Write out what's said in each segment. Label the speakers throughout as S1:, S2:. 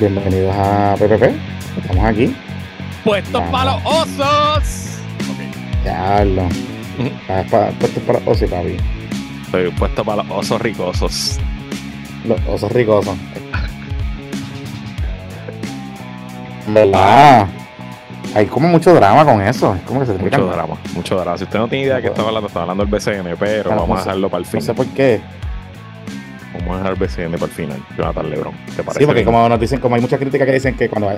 S1: Bienvenidos a PPP. Estamos aquí.
S2: Puestos para los osos.
S1: Ya lo. Puestos para los osos, papi.
S2: Estoy puesto para los osos ricosos.
S1: Los osos ricosos. ¿Verdad? Hay como mucho drama con eso. Es como que se
S2: Mucho drama, mucho drama. Si usted no tiene idea de qué estamos hablando, estamos hablando del BCN, pero vamos a dejarlo para el final.
S1: No sé por qué.
S2: Vamos a dejar el BCN para el final, Jonathan Lebron.
S1: ¿Te parece? Sí, porque como nos dicen, como hay muchas críticas que dicen que cuando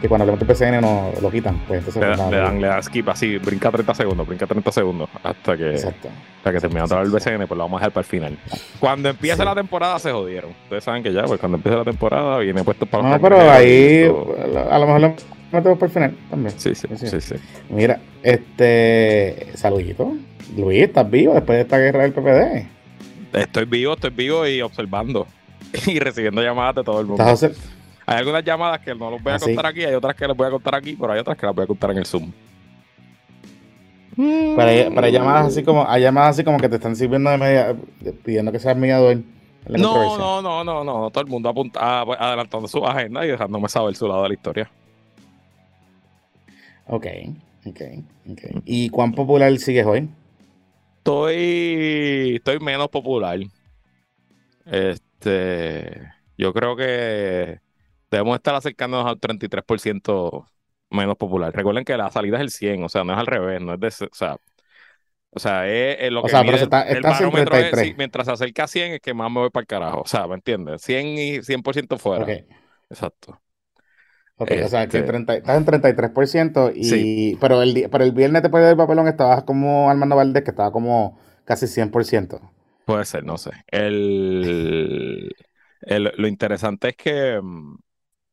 S1: que cuando del PCN no lo quitan, pues entonces
S2: le, pues, le dan, le dan skip así, brinca 30 segundos, brinca 30 segundos hasta que Exacto. hasta que termine todo el BCN, pues lo vamos a dejar para el final. Cuando empiece la temporada se jodieron. Ustedes saben que ya, pues cuando empiece la temporada viene puesto para
S1: No, pero ahí a lo mejor lo metemos para el final también.
S2: Sí, sí, sí, sí.
S1: Mira, este saludito. Luis, ¿estás vivo después de esta guerra del PPD?
S2: Estoy vivo, estoy vivo y observando y recibiendo llamadas de todo el mundo. Hay algunas llamadas que no los voy a ah, contar aquí, hay otras que les voy a contar aquí, pero hay otras que las voy a contar en el Zoom.
S1: Para, para llamadas así como, hay llamadas así como que te están sirviendo de media, pidiendo que seas mediador.
S2: No, no, no, no, no, todo el mundo apunta, ah, pues, adelantando su agenda y dejándome saber su lado de la historia.
S1: Ok, ok, ok. ¿Y cuán popular sigues hoy?
S2: Estoy, estoy menos popular. Este, yo creo que debemos estar acercándonos al 33% menos popular. Recuerden que la salida es el 100, o sea, no es al revés, no es de, o sea, o sea, es, lo que
S1: sea, pero está, el barómetro es,
S2: mientras se acerca a 100 es que más me voy para el carajo, o sea, ¿me entiendes? 100 y 100% fuera. Exacto.
S1: Ok, o sea, que este estás en 33%, y, pero, el, pero el viernes después del papelón estabas como Armando Valdés, que estaba como casi 100%.
S2: Puede ser, no sé. El, el, lo interesante es que mm,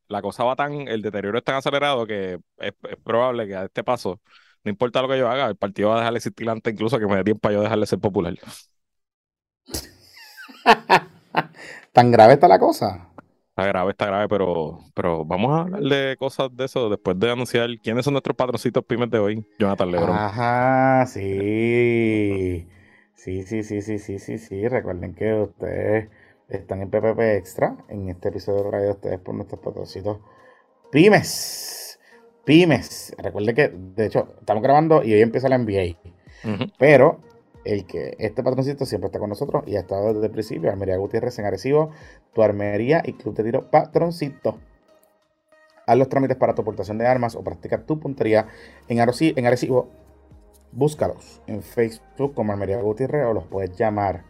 S2: la cosa va tan, el deterioro es tan acelerado que es, probable que a este paso, no importa lo que yo haga, el partido va a dejar de existir antes incluso que me dé tiempo para yo dejarle ser popular.
S1: ¿Tan grave está la cosa?
S2: Está grave, está grave, pero, pero vamos a hablar de cosas de eso después de anunciar quiénes son nuestros patroncitos pymes de hoy. Jonathan Lebron.
S1: Ajá, sí. Sí, sí, sí, sí, sí, sí, sí. Recuerden que ustedes están en PPP Extra, en este episodio de radio ustedes por nuestros patrocitos pymes. Pymes. Recuerden que, de hecho, estamos grabando y hoy empieza la NBA. Pero el que este patroncito siempre está con nosotros y ha estado desde el principio, Armería Gutiérrez en Arecibo, tu armería y club de tiro patroncito. Haz los trámites para tu aportación de armas o practica tu puntería en, en Arecibo. Búscalos en Facebook como Armería Gutiérrez o los puedes llamar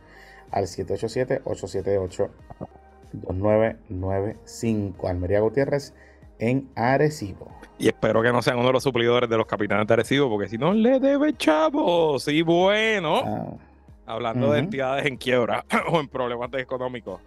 S1: al 787-878-2995. Almería Gutiérrez en Arecibo.
S2: Y espero que no sean uno de los suplidores de los capitanes de Arecibo, porque si no, le debe chavos. Y bueno, ah. hablando de entidades en quiebra o en problemas económicos.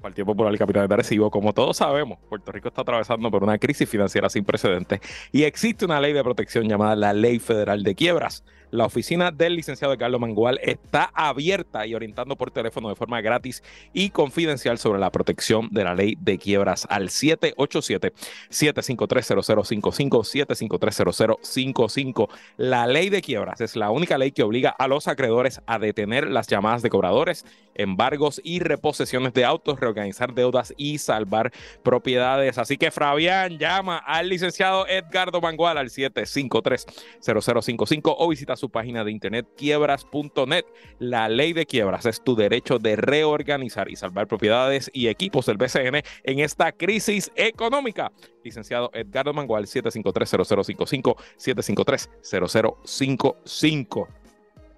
S2: Partido Popular y Capitán de Arecibo, como todos sabemos, Puerto Rico está atravesando por una crisis financiera sin precedentes y existe una ley de protección llamada la Ley Federal de Quiebras la oficina del licenciado Carlos Mangual está abierta y orientando por teléfono de forma gratis y confidencial sobre la protección de la ley de quiebras al 787-753-0055, 753-0055. La ley de quiebras es la única ley que obliga a los acreedores a detener las llamadas de cobradores, embargos y reposesiones de autos, reorganizar deudas y salvar propiedades. Así que Fabián llama al licenciado Edgardo Mangual al 753-0055 o visita su página de internet quiebras.net. La ley de quiebras es tu derecho de reorganizar y salvar propiedades y equipos del BCN en esta crisis económica. Licenciado Edgardo Mangual, 753-0055, 753-0055.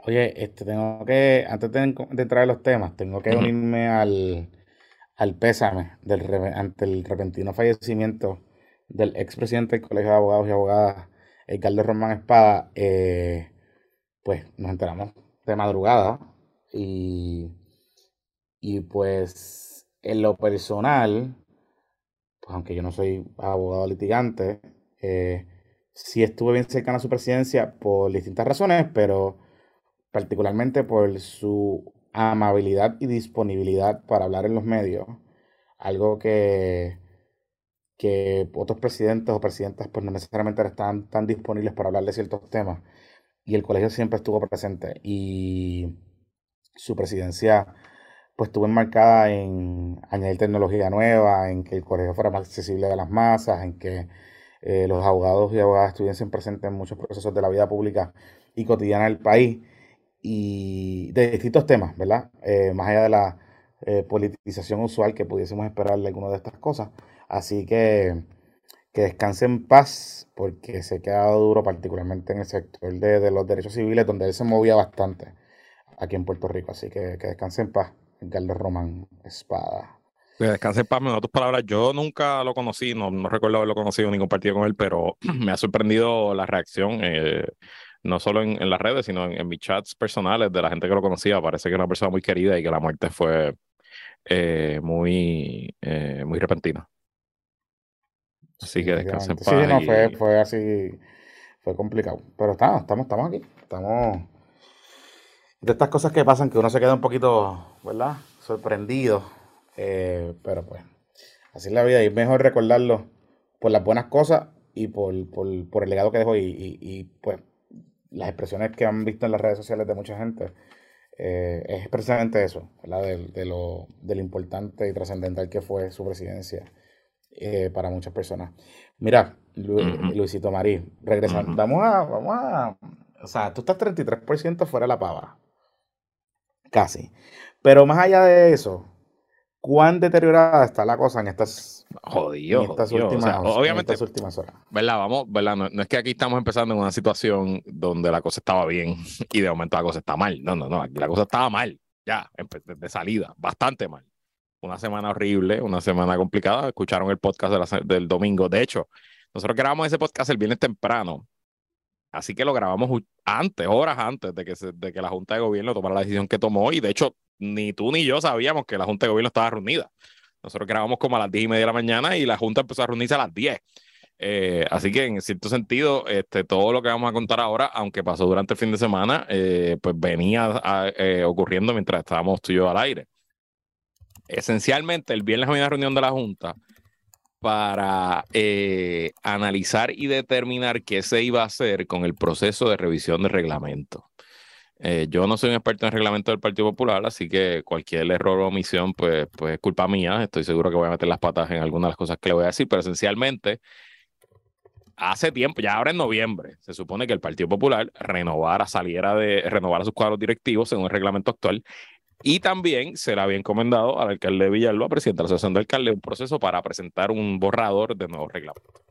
S1: Oye, este, tengo que, antes de, entrar en los temas, tengo que unirme al, al pésame del, ante el repentino fallecimiento del expresidente del Colegio de Abogados y Abogadas, Edgardo Román Espada. Eh, pues nos enteramos de madrugada y, y pues en lo personal, pues aunque yo no soy abogado litigante, eh, sí estuve bien cercano a su presidencia por distintas razones, pero particularmente por su amabilidad y disponibilidad para hablar en los medios, algo que, que otros presidentes o presidentas pues no necesariamente están tan disponibles para hablar de ciertos temas. Y el colegio siempre estuvo presente. Y su presidencia pues estuvo enmarcada en añadir tecnología nueva, en que el colegio fuera más accesible a las masas, en que eh, los abogados y abogadas estuviesen presentes en muchos procesos de la vida pública y cotidiana del país y de distintos temas, ¿verdad? Eh, más allá de la eh, politización usual que pudiésemos esperar de alguna de estas cosas. Así que que descanse en paz porque se ha quedado duro particularmente en el sector de, los derechos civiles donde él se movía bastante aquí en Puerto Rico. Así que que descanse en paz, Carlos Román Espada.
S2: Que descanse en paz, me tus palabras. Yo nunca lo conocí, no, no recuerdo haberlo conocido ni compartido con él, pero me ha sorprendido la reacción. Eh, no solo en, las redes, sino en, mis chats personales de la gente que lo conocía. Parece que era una persona muy querida y que la muerte fue eh, muy, eh, muy repentina. Así que descansen
S1: Sí, no, fue, fue así, fue complicado. Pero estamos, estamos, estamos aquí. Estamos. De estas cosas que pasan que uno se queda un poquito, ¿verdad? Sorprendido. Eh, pero pues, así es la vida. Y es mejor recordarlo por las buenas cosas y por, por, el legado que dejó y, y pues las expresiones que han visto en las redes sociales de mucha gente, eh, es precisamente eso, De, lo, de, lo, importante y trascendental que fue su presidencia eh, para muchas personas. Mira, Luisito Marí, regresando, vamos a, vamos a, o sea, tú estás 33% fuera de la pava, casi. Pero más allá de eso, ¿cuán deteriorada está la cosa en estas
S2: Jodido. obviamente, últimas horas. ¿Verdad? Vamos, ¿verdad? No, es que aquí estamos empezando en una situación donde la cosa estaba bien y de momento la cosa está mal. No, no, no. Aquí la cosa estaba mal. Ya, de salida. Bastante mal. Una semana horrible, una semana complicada. Escucharon el podcast del domingo. De hecho, nosotros grabamos ese podcast el viernes temprano. Así que lo grabamos antes, horas antes de que, de que la Junta de Gobierno tomara la decisión que tomó. Y de hecho, ni tú ni yo sabíamos que la Junta de Gobierno estaba reunida. Nosotros grabamos como a las 10 y media de la mañana y la Junta empezó a reunirse a las 10. Eh, así que en cierto sentido, este, todo lo que vamos a contar ahora, aunque pasó durante el fin de semana, eh, pues venía eh, ocurriendo mientras estábamos tú y yo al aire. Esencialmente, el viernes había una reunión de la Junta para analizar y determinar qué se iba a hacer con el proceso de revisión de reglamento. Eh, yo no soy un experto en reglamento del Partido Popular, así que cualquier error o omisión, pues, pues es culpa mía. Estoy seguro que voy a meter las patas en algunas de las cosas que le voy a decir, pero esencialmente, hace tiempo, ya ahora en noviembre, se supone que el Partido Popular renovara, saliera de, renovara sus cuadros directivos según el reglamento actual. Y también se le había encomendado al alcalde de Villalba, presidente de la Asociación de Alcaldes, un proceso para presentar un borrador de nuevo reglamento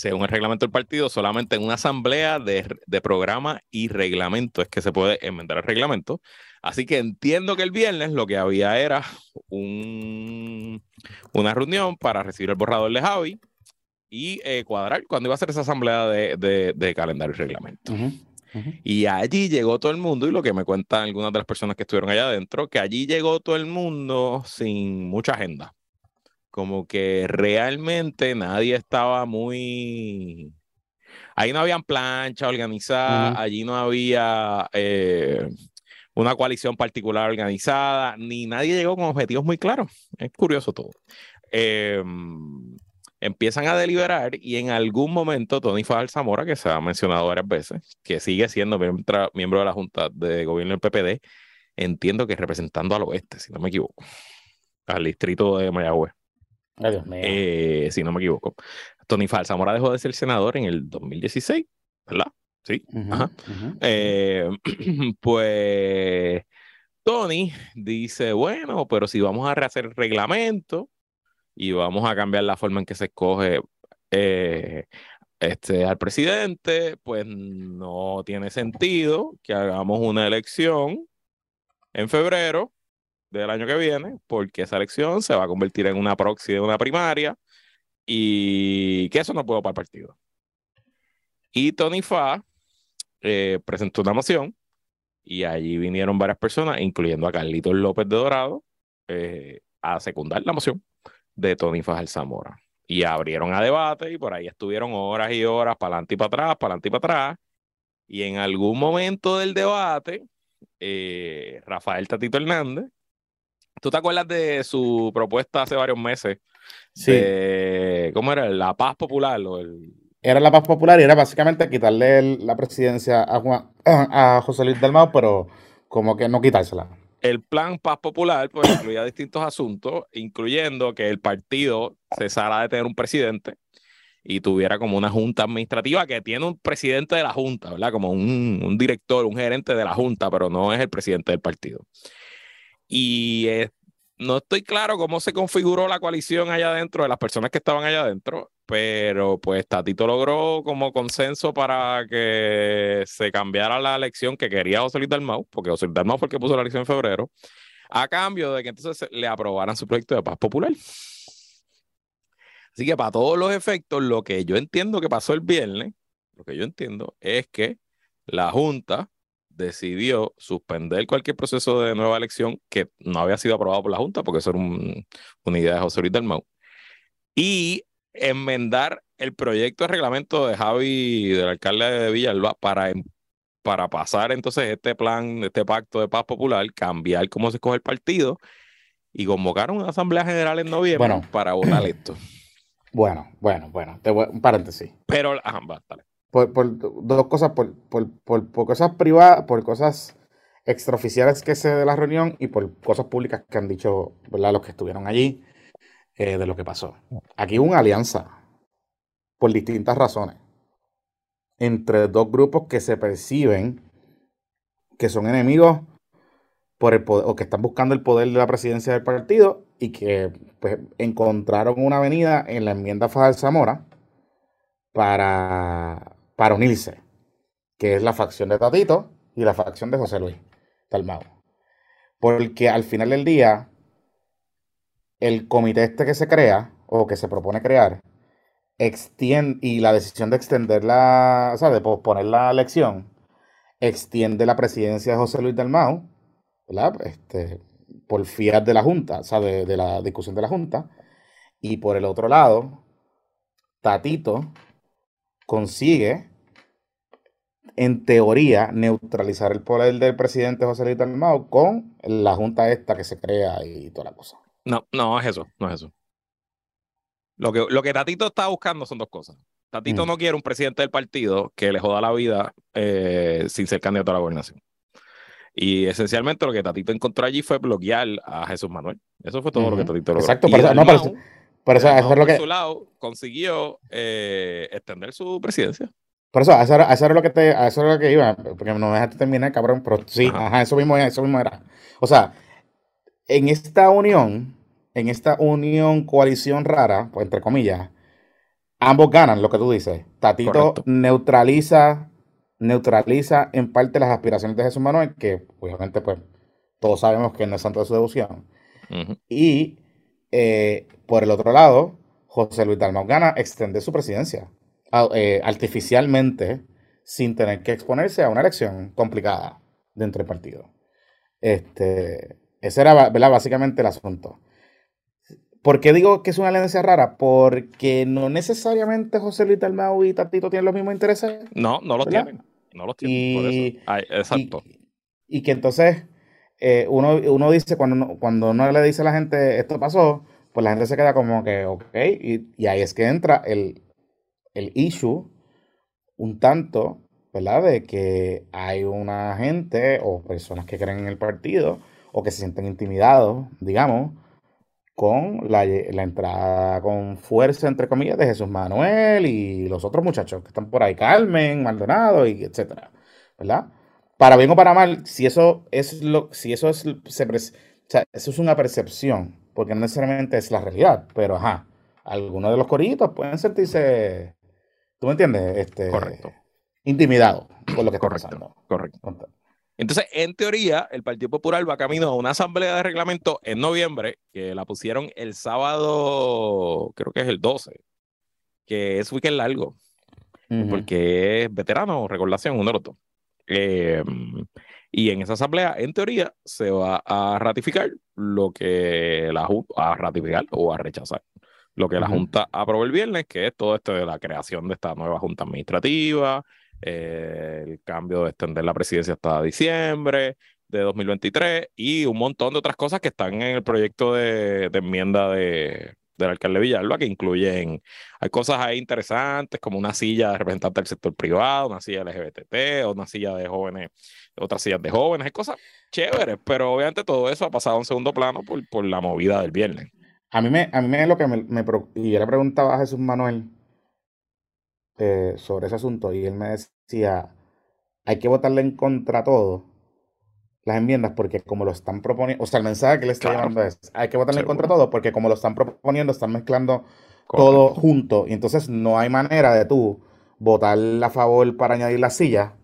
S2: según el reglamento del partido, solamente en una asamblea de, programa y reglamento es que se puede enmendar el reglamento. Así que entiendo que el viernes lo que había era un, una reunión para recibir el borrador de Javi y eh, cuadrar cuándo iba a ser esa asamblea de, calendario y reglamento. Y allí llegó todo el mundo, y lo que me cuentan algunas de las personas que estuvieron allá adentro, que allí llegó todo el mundo sin mucha agenda como que realmente nadie estaba muy... Ahí no habían plancha organizada, allí no había eh, una coalición particular organizada, ni nadie llegó con objetivos muy claros. Es curioso todo. Em, empiezan a deliberar y en algún momento Tony Fajal Zamora, que se ha mencionado varias veces, que sigue siendo miembro de la Junta de Gobierno del PPD, entiendo que representando al oeste, si no me equivoco, al distrito de Mayagüez. Eh, si no me equivoco. Tony Falsamora dejó de ser senador en el 2016, ¿verdad? Sí. Eh, pues Tony dice, bueno, pero si vamos a rehacer el reglamento y vamos a cambiar la forma en que se escoge eh, este, al presidente, pues no tiene sentido que hagamos una elección en febrero del año que viene, porque esa elección se va a convertir en una proxy de una primaria y que eso no puedo para el partido. Y Tony Fa eh, presentó una moción y allí vinieron varias personas, incluyendo a Carlitos López de Dorado, eh, a secundar la moción de Tony Fa Zamora. Y abrieron a debate y por ahí estuvieron horas y horas para adelante y para atrás, para adelante y para atrás. Y en algún momento del debate, eh, Rafael Tatito Hernández ¿Tú te acuerdas de su propuesta hace varios meses? Sí. ¿Cómo era? La paz popular. O el...
S1: Era la paz popular y era básicamente quitarle la presidencia a, a José Luis Dalmau, pero como que no quitársela.
S2: el plan Paz Popular pues, incluía distintos asuntos, incluyendo que el partido cesara de tener un presidente y tuviera como una junta administrativa que tiene un presidente de la junta, ¿verdad? Como un, un director, un gerente de la junta, pero no es el presidente del partido. Y eh, no estoy claro cómo se configuró la coalición allá adentro de las personas que estaban allá adentro, pero pues Tatito logró como consenso para que se cambiara la elección que quería José Luis Dalmau, porque José Luis Dalmau fue el que puso la elección en febrero, a cambio de que entonces le aprobaran su proyecto de paz popular. Así que para todos los efectos, lo que yo entiendo que pasó el viernes, lo que yo entiendo es que la Junta decidió suspender cualquier proceso de nueva elección que no había sido aprobado por la Junta, porque eso era una idea de José Luis Dalmau, y enmendar el proyecto de reglamento de Javi, del alcalde de Villalba, para, em, para pasar entonces este plan, este pacto de paz popular, cambiar cómo se escoge el partido y convocar una asamblea general en noviembre para votar esto.
S1: Bueno, bueno, bueno, te un paréntesis.
S2: Pero, ajá,
S1: Por, dos cosas, por, por, por, cosas privadas, por cosas extraoficiales que se de la reunión y por cosas públicas que han dicho ¿verdad? los que estuvieron allí. Eh, de lo que pasó. Aquí hubo una alianza por distintas razones entre dos grupos que se perciben que son enemigos por el o que están buscando el poder de la presidencia del partido y que pues, encontraron una avenida en la enmienda Fajal Zamora para, para unirse, que es la facción de Tatito y la facción de José Luis Talmao. Porque al final del día, el comité este que se crea o que se propone crear extiende y la decisión de extender la, o sea, de posponer la elección extiende la presidencia de José Luis Dalmau. Este, por fiat de la Junta, o sea, de, la discusión de la Junta. Y por el otro lado, Tatito consigue, en teoría, neutralizar el poder del presidente José Luis Dalmau con la Junta esta que se crea y toda la cosa.
S2: No, no es eso, no es eso. Lo que, lo que Tatito está buscando son dos cosas. Tatito mm. no quiere un presidente del partido que le joda la vida eh, sin ser candidato a la gobernación. Y esencialmente lo que Tatito encontró allí fue bloquear a Jesús Manuel. Eso fue todo lo que Tatito logró.
S1: Exacto, pero, no, pero, eso, es lo que...
S2: su lado consiguió eh, extender su presidencia.
S1: Por eso, eso era, eso era lo que te, eso era lo que iba, porque no me dejaste terminar, cabrón, pero sí, ajá. eso mismo, eso mismo era. O sea, en esta unión, en esta unión coalición rara, pues entre comillas, ambos ganan, lo que tú dices. Tatito neutraliza, neutraliza en parte las aspiraciones de Jesús Manuel, que obviamente pues todos sabemos que no es santo de su devoción. Y eh, por el otro lado, José Luis Dalmau gana extender su presidencia artificialmente sin tener que exponerse a una elección complicada dentro del partido. Este, ese era básicamente el asunto. ¿Por qué digo que es una alianza rara? Porque no necesariamente José Luis Dalmau y Tatito tienen los mismos intereses.
S2: No, no los tienen. No los tienen. Y, exacto.
S1: Y, que entonces eh, uno, uno dice, cuando, cuando uno le dice a la gente esto pasó, pues la gente se queda como que, ok, y, ahí es que entra el, el issue un tanto, ¿verdad? De que hay una gente o personas que creen en el partido o que se sienten intimidados, digamos, con la, entrada con fuerza, entre comillas, de Jesús Manuel y los otros muchachos que están por ahí, Carmen, Maldonado y etcétera, ¿verdad? Para bien o para mal, si eso es lo, si eso es, se, eso es una percepción, porque no necesariamente es la realidad, pero ajá, algunos de los coritos pueden sentirse, ¿tú me entiendes? Este,
S2: Correcto.
S1: Intimidado por lo que está
S2: pasando. Correcto. Entonces, en teoría, el Partido Popular va camino a una asamblea de reglamento en noviembre, que la pusieron el sábado, creo que es el 12, que es weekend largo, porque es veterano recordación, uno de los dos. Em, y en esa asamblea, en teoría, se va a ratificar lo que la Junta, a ratificar o a rechazar lo que la Junta aprobó el viernes, que es todo esto de la creación de esta nueva Junta Administrativa, eh, el cambio de extender la presidencia hasta diciembre de 2023 y un montón de otras cosas que están en el proyecto de, enmienda de, del alcalde Villalba que incluyen, hay cosas ahí interesantes como una silla de representante del sector privado, una silla LGBT, una silla de jóvenes, otras sillas de jóvenes, hay cosas chéveres, pero obviamente todo eso ha pasado en segundo plano por, por la movida del viernes.
S1: A mí me, a mí me lo que me, me y yo le preguntaba a Jesús Manuel eh, sobre ese asunto y él me decía, hay que votarle en contra todo las enmiendas porque como lo están proponiendo, o sea, el mensaje que le está llevando es, hay que votarle en contra todo porque como lo están proponiendo, están mezclando todo junto y entonces no hay manera de tú votar a favor para añadir la silla,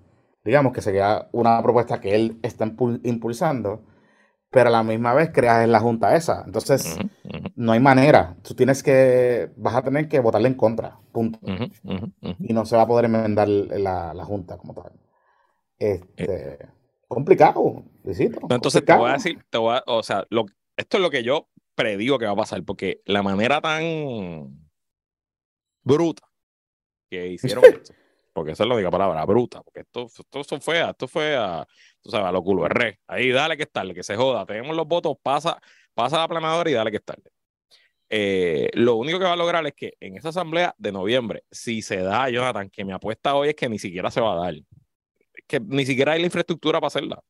S1: digamos que sería una propuesta que él está impulsando, pero a la misma vez creas la junta esa. Entonces, no hay manera. Tú tienes que, vas a tener que votarle en contra, punto. y no se va a poder enmendar la, la junta como tal. Este, eh, complicado,
S2: entonces te voy a decir, te voy a, o sea, lo, esto es lo que yo predigo que va a pasar, porque la manera tan bruta que hicieron esto, porque esa es la única palabra, bruta, porque esto, esto, fue, a, esto fue a, tú sabes, a lo culo, re, ahí dale que estarle, que se joda, tenemos los votos, pasa, pasa la planadora y dale que estarle. Eh, lo único que va a lograr es que en esa asamblea de noviembre, si se da, Jonathan, que mi apuesta hoy es que ni siquiera se va a dar que ni siquiera hay la infraestructura para hacerla.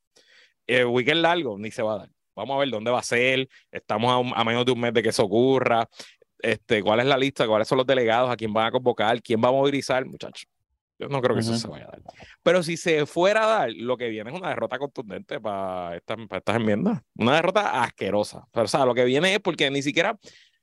S2: El weekend largo ni se va a dar. Vamos a ver dónde va a ser. Estamos a, menos de un mes de que eso ocurra. Este, ¿Cuál es la lista? ¿Cuáles son los delegados? ¿A quién van a convocar? ¿Quién va a movilizar? Muchachos. Yo no creo que eso se vaya a dar. Pero si se fuera a dar, lo que viene es una derrota contundente para, estas, para estas enmiendas. Una derrota asquerosa. Pero, o sea, lo que viene es porque ni siquiera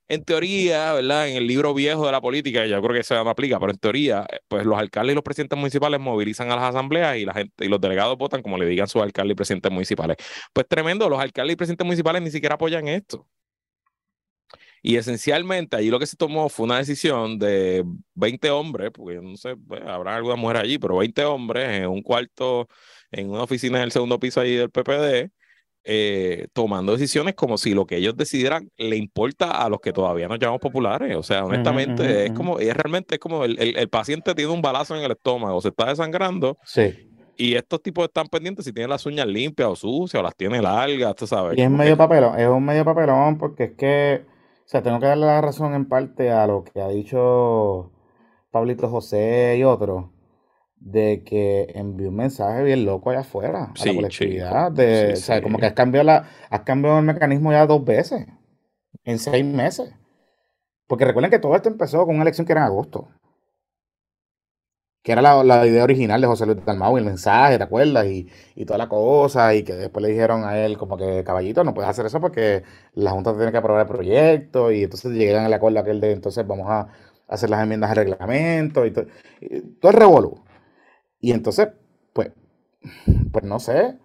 S2: en teoría, ¿verdad? En el libro viejo de la política, yo creo que eso no aplica, pero en teoría, eh, pues los alcaldes y los presidentes municipales movilizan a las asambleas y la gente y los delegados votan como le digan sus alcaldes y presidentes municipales. Pues tremendo, los alcaldes y presidentes municipales ni siquiera apoyan esto. Y esencialmente allí lo que se tomó fue una decisión de 20 hombres, porque no sé, pues, habrá alguna mujer allí, pero 20 hombres en un cuarto, en una oficina del segundo piso allí del PPD, eh, tomando decisiones como si lo que ellos decidieran le importa a los que todavía nos llamamos populares. O sea, honestamente, es como, es realmente es como el, el, paciente tiene un balazo en el estómago, se está desangrando.
S1: Sí.
S2: Y estos tipos están pendientes si tienen las uñas limpias o sucias o las tiene largas, tú sabes.
S1: Y es medio papelón, es un medio papelón porque es que, o sea, tengo que darle la razón en parte a lo que ha dicho Pablito José y otros de que envió un mensaje bien loco allá afuera, a la colectividad. de, o sea, como que has cambiado, la, has cambiado el mecanismo ya dos veces, en seis meses. Porque recuerden que todo esto empezó con una elección que era en agosto. Que era la, idea original de José Luis Dalmau y el mensaje, ¿te acuerdas? Y, y, toda la cosa, y que después le dijeron a él como que, caballito, no puedes hacer eso porque la Junta tiene que aprobar el proyecto, y entonces llegan al acuerdo aquel de, entonces vamos a hacer las enmiendas al reglamento, y, todo el revolú. Y entonces, pues, pues no sé.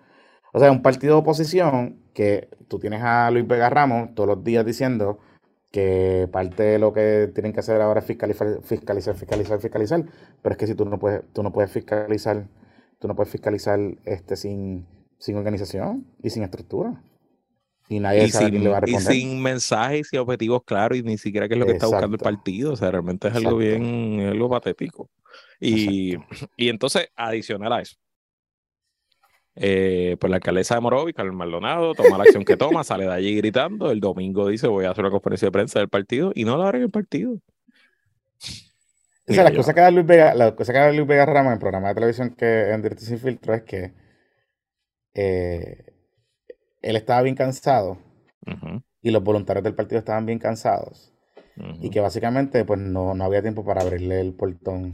S1: O sea, un partido de oposición que tú tienes a Luis Vega Ramos todos los días diciendo que parte de lo que tienen que hacer ahora es fiscalizar, fiscalizar, fiscalizar, fiscalizar. Pero es que si tú no puedes, tú no puedes fiscalizar, tú no puedes fiscalizar este sin, sin organización y sin estructura.
S2: Y nadie sabe sin, le va a responder. Y sin mensajes y objetivos claros y ni siquiera qué es lo que está buscando el partido. O sea, realmente es algo bien, algo patético. Y, y entonces, adicional a eso, eh, pues la alcaldesa de Morovi, Carmen Maldonado, toma la acción que toma, sale de allí gritando. El domingo dice: Voy a hacer una conferencia de prensa del partido y no la en el partido.
S1: O sea, la cosa, que da Luis Vega, la cosa que da Luis Vega Ramos en el programa de televisión que en Directo Sin Filtro es que eh, él estaba bien cansado y los voluntarios del partido estaban bien cansados y que básicamente pues no, no había tiempo para abrirle el portón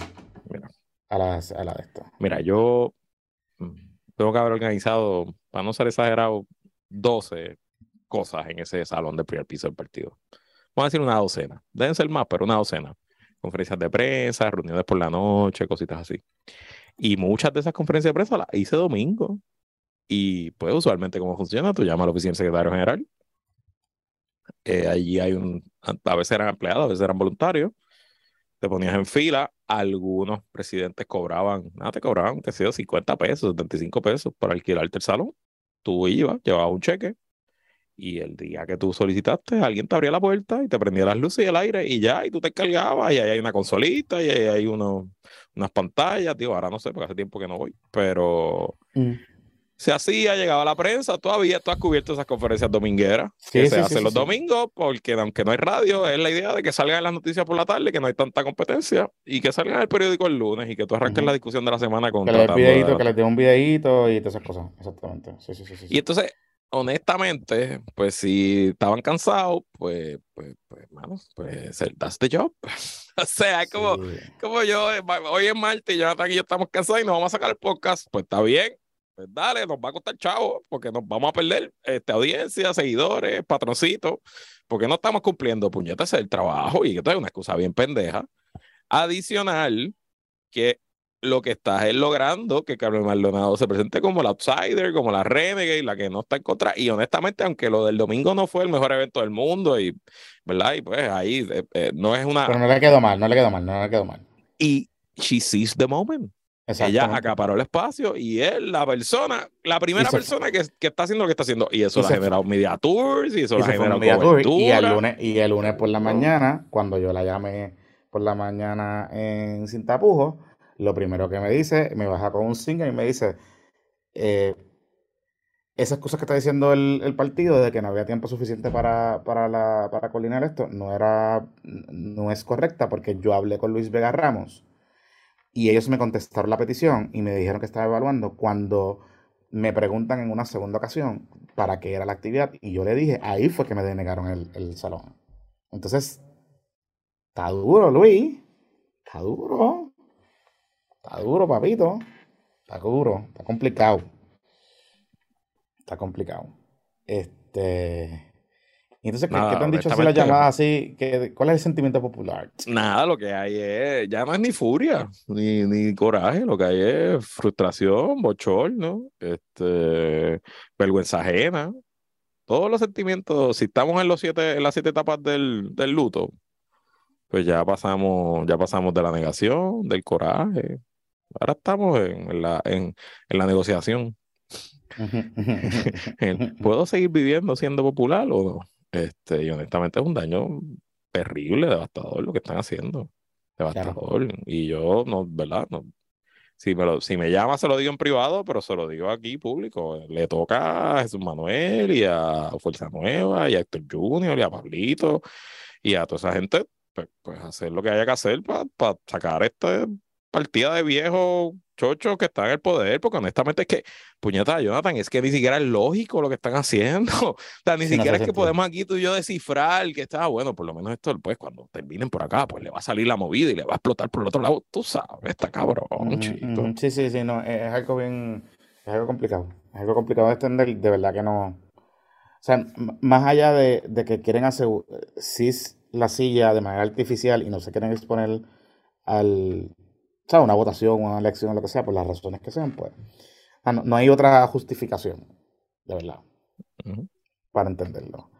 S1: a, la, a la de esto.
S2: Mira, yo mm, tengo que haber organizado, para no ser exagerado, 12 cosas en ese salón de primer piso del partido. Vamos a decir una docena. Deben ser más, pero una docena. Conferencias de prensa, reuniones por la noche, cositas así. Y muchas de esas conferencias de prensa las hice domingo. Y pues usualmente cómo funciona, tú llamas a la oficina del secretario general. Eh, allí hay un, a veces eran empleados, a veces eran voluntarios te ponías en fila, algunos presidentes cobraban, nada, te cobraban, que sé 50 pesos, 75 pesos para alquilarte el salón. Tú ibas, llevabas un cheque y el día que tú solicitaste, alguien te abría la puerta y te prendía las luces y el aire y ya, y tú te cargabas y ahí hay una consolita y ahí hay uno, unas pantallas, tío, ahora no sé, porque hace tiempo que no voy, pero... Mm. Se hacía, llegaba a la prensa, todavía tú has cubierto esas conferencias domingueras que se hacen los domingos, porque aunque no hay radio, es la idea de que salgan las noticias por la tarde, que no hay tanta competencia, y que salgan el periódico el lunes y que tú arranques la discusión de la semana con...
S1: Que les videíto, que les dé un videíto y todas esas cosas, exactamente. Sí, sí, sí,
S2: y entonces, honestamente, pues si estaban cansados, pues, pues, pues, hermano, pues that's the job. o sea, es como, como yo, hoy es martes y Jonathan y yo estamos cansados y nos vamos a sacar el podcast, pues está bien, pues dale, nos va a costar chavo, porque nos vamos a perder este, audiencia, seguidores, patroncitos, porque no estamos cumpliendo puñetas el trabajo y esto es una excusa bien pendeja. Adicional, que lo que estás es logrando que Carmen Maldonado se presente como la outsider, como la renegade, la que no está en contra. Y honestamente, aunque lo del domingo no fue el mejor evento del mundo, y, ¿verdad? Y pues ahí eh, eh, no es una.
S1: Pero no le quedó mal, no le quedó mal, no le quedó mal.
S2: Y she sees the moment. Ella acaparó el espacio y él, la persona, la primera persona que, que, está haciendo lo que está haciendo. Y eso lo ha generado media tours y eso lo ha generado cobertura.
S1: Y el, lunes, y el lunes por la mañana, cuando yo la llamé por la mañana en Sin Tapujos, lo primero que me dice, me baja con un single y me dice, eh, esas cosas que está diciendo el, el, partido de que no había tiempo suficiente para, para, la, para coordinar esto, no, era, no es correcta porque yo hablé con Luis Vega Ramos y ellos me contestaron la petición y me dijeron que estaba evaluando cuando me preguntan en una segunda ocasión para qué era la actividad y yo le dije, ahí fue que me denegaron el, el salón. Entonces, está duro, Luis. Está duro. Está duro, papito. Está duro. Está complicado. Está complicado. Este. Entonces, ¿qué, te han dicho así las llamadas así? ¿Cuál es el sentimiento popular?
S2: Nada, lo que hay es, ya no es ni furia, ni, ni coraje, lo que hay es frustración, bochorno, este, vergüenza ajena. Todos los sentimientos, si estamos en los siete, en las siete etapas del, del luto, pues ya pasamos, ya pasamos de la negación, del coraje. Ahora estamos en, la, en, en la negociación. ¿Puedo seguir viviendo siendo popular o no? Este, y honestamente es un daño terrible, devastador lo que están haciendo. Devastador. Y yo, no, ¿verdad? No, si me, lo, si me llama, se lo digo en privado, pero se lo digo aquí público. Le toca a Jesús Manuel y a Fuerza Nueva y a Héctor Junior y a Pablito y a toda esa gente, pues, pues hacer lo que haya que hacer para sacar esta partida de viejos chochos que están en el poder, porque honestamente es que, puñeta, Jonathan, es que ni siquiera es lógico lo que están haciendo. o sea, ni siquiera es que podemos aquí tú y yo descifrar que está, bueno, por lo menos esto, pues cuando terminen por acá, pues le va a salir la movida y le va a explotar por el otro lado. Tú sabes, está cabrón,
S1: Sí, sí, sí, no, es algo bien, es algo complicado. Es algo complicado de entender, de verdad que no. O sea, más allá de, de que quieren hacer sí la silla de manera artificial y no se quieren exponer al sea, una votación, una elección, lo que sea, por las razones que sean, pues. Ah, no, hay otra justificación, de verdad, para entenderlo.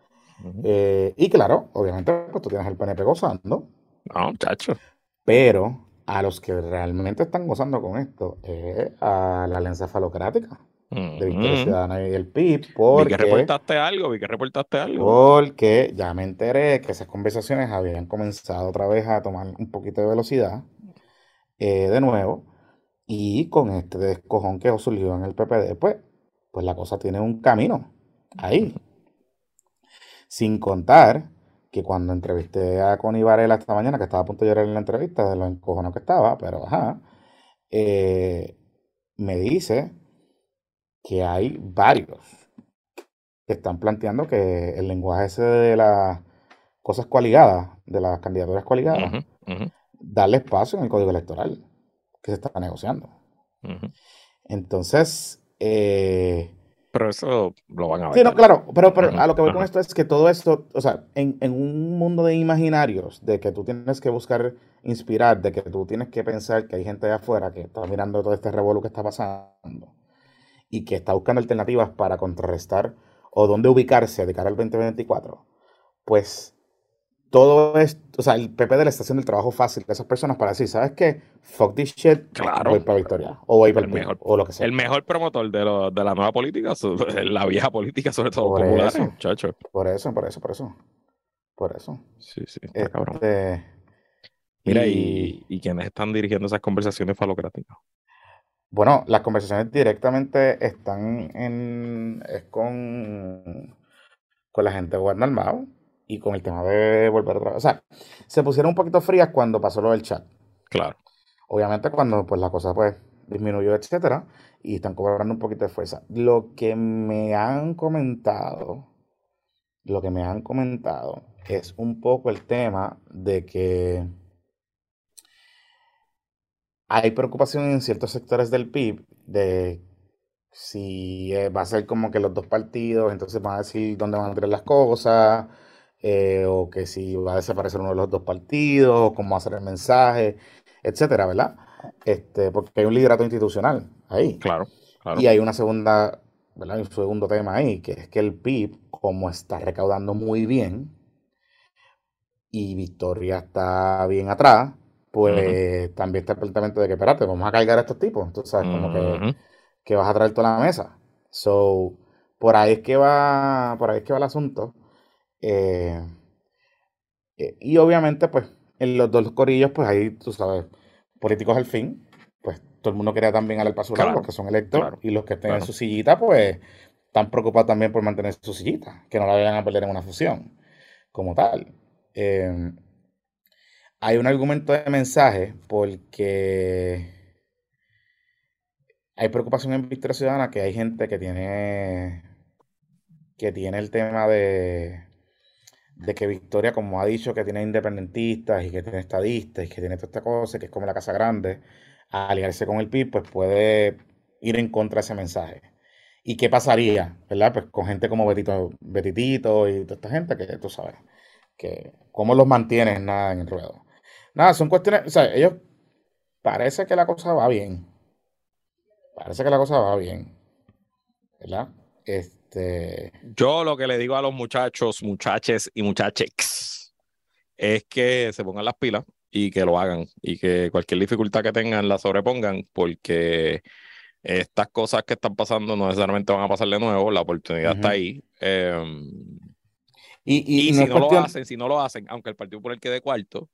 S1: Eh, y claro, obviamente, pues tú tienes el PNP gozando.
S2: No, chacho.
S1: Pero a los que realmente están gozando con esto es a la alianza falocrática de Victoria Ciudadana y el PIB. Porque,
S2: vi que reportaste algo, vi que reportaste algo.
S1: Porque ya me enteré que esas conversaciones habían comenzado otra vez a tomar un poquito de velocidad. Eh, de nuevo. Y con este descojón que surgió en el PPD, pues, pues la cosa tiene un camino ahí. Sin contar que cuando entrevisté a Connie Varela esta mañana, que estaba a punto de llorar en la entrevista de lo encojonado que estaba, pero ajá, eh, me dice que hay varios que están planteando que el lenguaje ese de las cosas coaligadas, de las candidaturas coaligadas, darle espacio en el código electoral que se está negociando. Entonces, eh,
S2: pero eso lo van a ver.
S1: Sí, no, claro, pero, a lo que voy con esto es que todo esto, o sea, en, un mundo de imaginarios, de que tú tienes que buscar inspirar, de que tú tienes que pensar que hay gente allá afuera que está mirando todo este revuelo que está pasando y que está buscando alternativas para contrarrestar o dónde ubicarse de cara al 2024, pues todo esto, o sea, el PPD le está haciendo el trabajo fácil a esas personas para decir, ¿sabes qué? Fuck this shit,
S2: claro.
S1: voy para Victoria, o voy para el,
S2: mejor,
S1: o lo que sea.
S2: El mejor promotor de, lo, de la nueva política, la vieja política, sobre todo
S1: por
S2: popular,
S1: eso,
S2: chacho.
S1: Por eso, por eso, por eso. Por eso.
S2: Sí, sí, está cabrón. Este, Mira, y... ¿y, quiénes están dirigiendo esas conversaciones falocráticas?
S1: Bueno, las conversaciones directamente están en, es con, con la gente de gobierno armado y con el tema de volver a trabajar. O sea, se pusieron un poquito frías cuando pasó lo del chat.
S2: Claro.
S1: Obviamente cuando pues la cosa pues disminuyó, etcétera, y están cobrando un poquito de fuerza. Lo que me han comentado, lo que me han comentado es un poco el tema de que hay preocupación en ciertos sectores del PIB de si eh, va a ser como que los dos partidos, entonces van a decir dónde van a tirar las cosas, eh, o que si va a desaparecer uno de los dos partidos, cómo va a ser el mensaje, etcétera, ¿verdad? Este, porque hay un liderato institucional ahí.
S2: Claro, claro.
S1: Y hay una segunda, ¿verdad? Un segundo tema ahí, que es que el PIB, como está recaudando muy bien, y Victoria está bien atrás, pues también está el planteamiento de que, espérate, vamos a cargar a estos tipos. Entonces, sabes, como que, que, vas a traer toda la mesa. So, por ahí es que va, por ahí es que va el asunto. Eh, eh, y obviamente, pues, en los dos corillos, pues ahí, tú sabes, políticos al fin, pues todo el mundo quería también al paso claro, los que son electos, y los que estén en su sillita, pues, están preocupados también por mantener su sillita, que no la vayan a perder en una fusión, como tal. Eh, hay un argumento de mensaje porque hay preocupación en Victoria Ciudadana que hay gente que tiene que tiene el tema de, de que Victoria, como ha dicho, que tiene independentistas y que tiene estadistas y que tiene toda esta cosa, que es como la Casa Grande, aliarse con el PIB, pues puede ir en contra de ese mensaje. ¿Y qué pasaría, verdad? Pues con gente como Betito, Betitito y toda esta gente que tú sabes, que cómo los mantienes nada en el ruedo. Nada, son cuestiones, o sea, ellos parece que la cosa va bien. Parece que la cosa va bien. ¿Verdad? Este.
S2: Yo lo que le digo a los muchachos, muchaches y muchachex es que se pongan las pilas y que lo hagan y que cualquier dificultad que tengan la sobrepongan porque estas cosas que están pasando no necesariamente van a pasar de nuevo, la oportunidad está ahí. Em, y, si no, lo hacen, si no lo hacen, aunque el Partido Popular quede cuarto,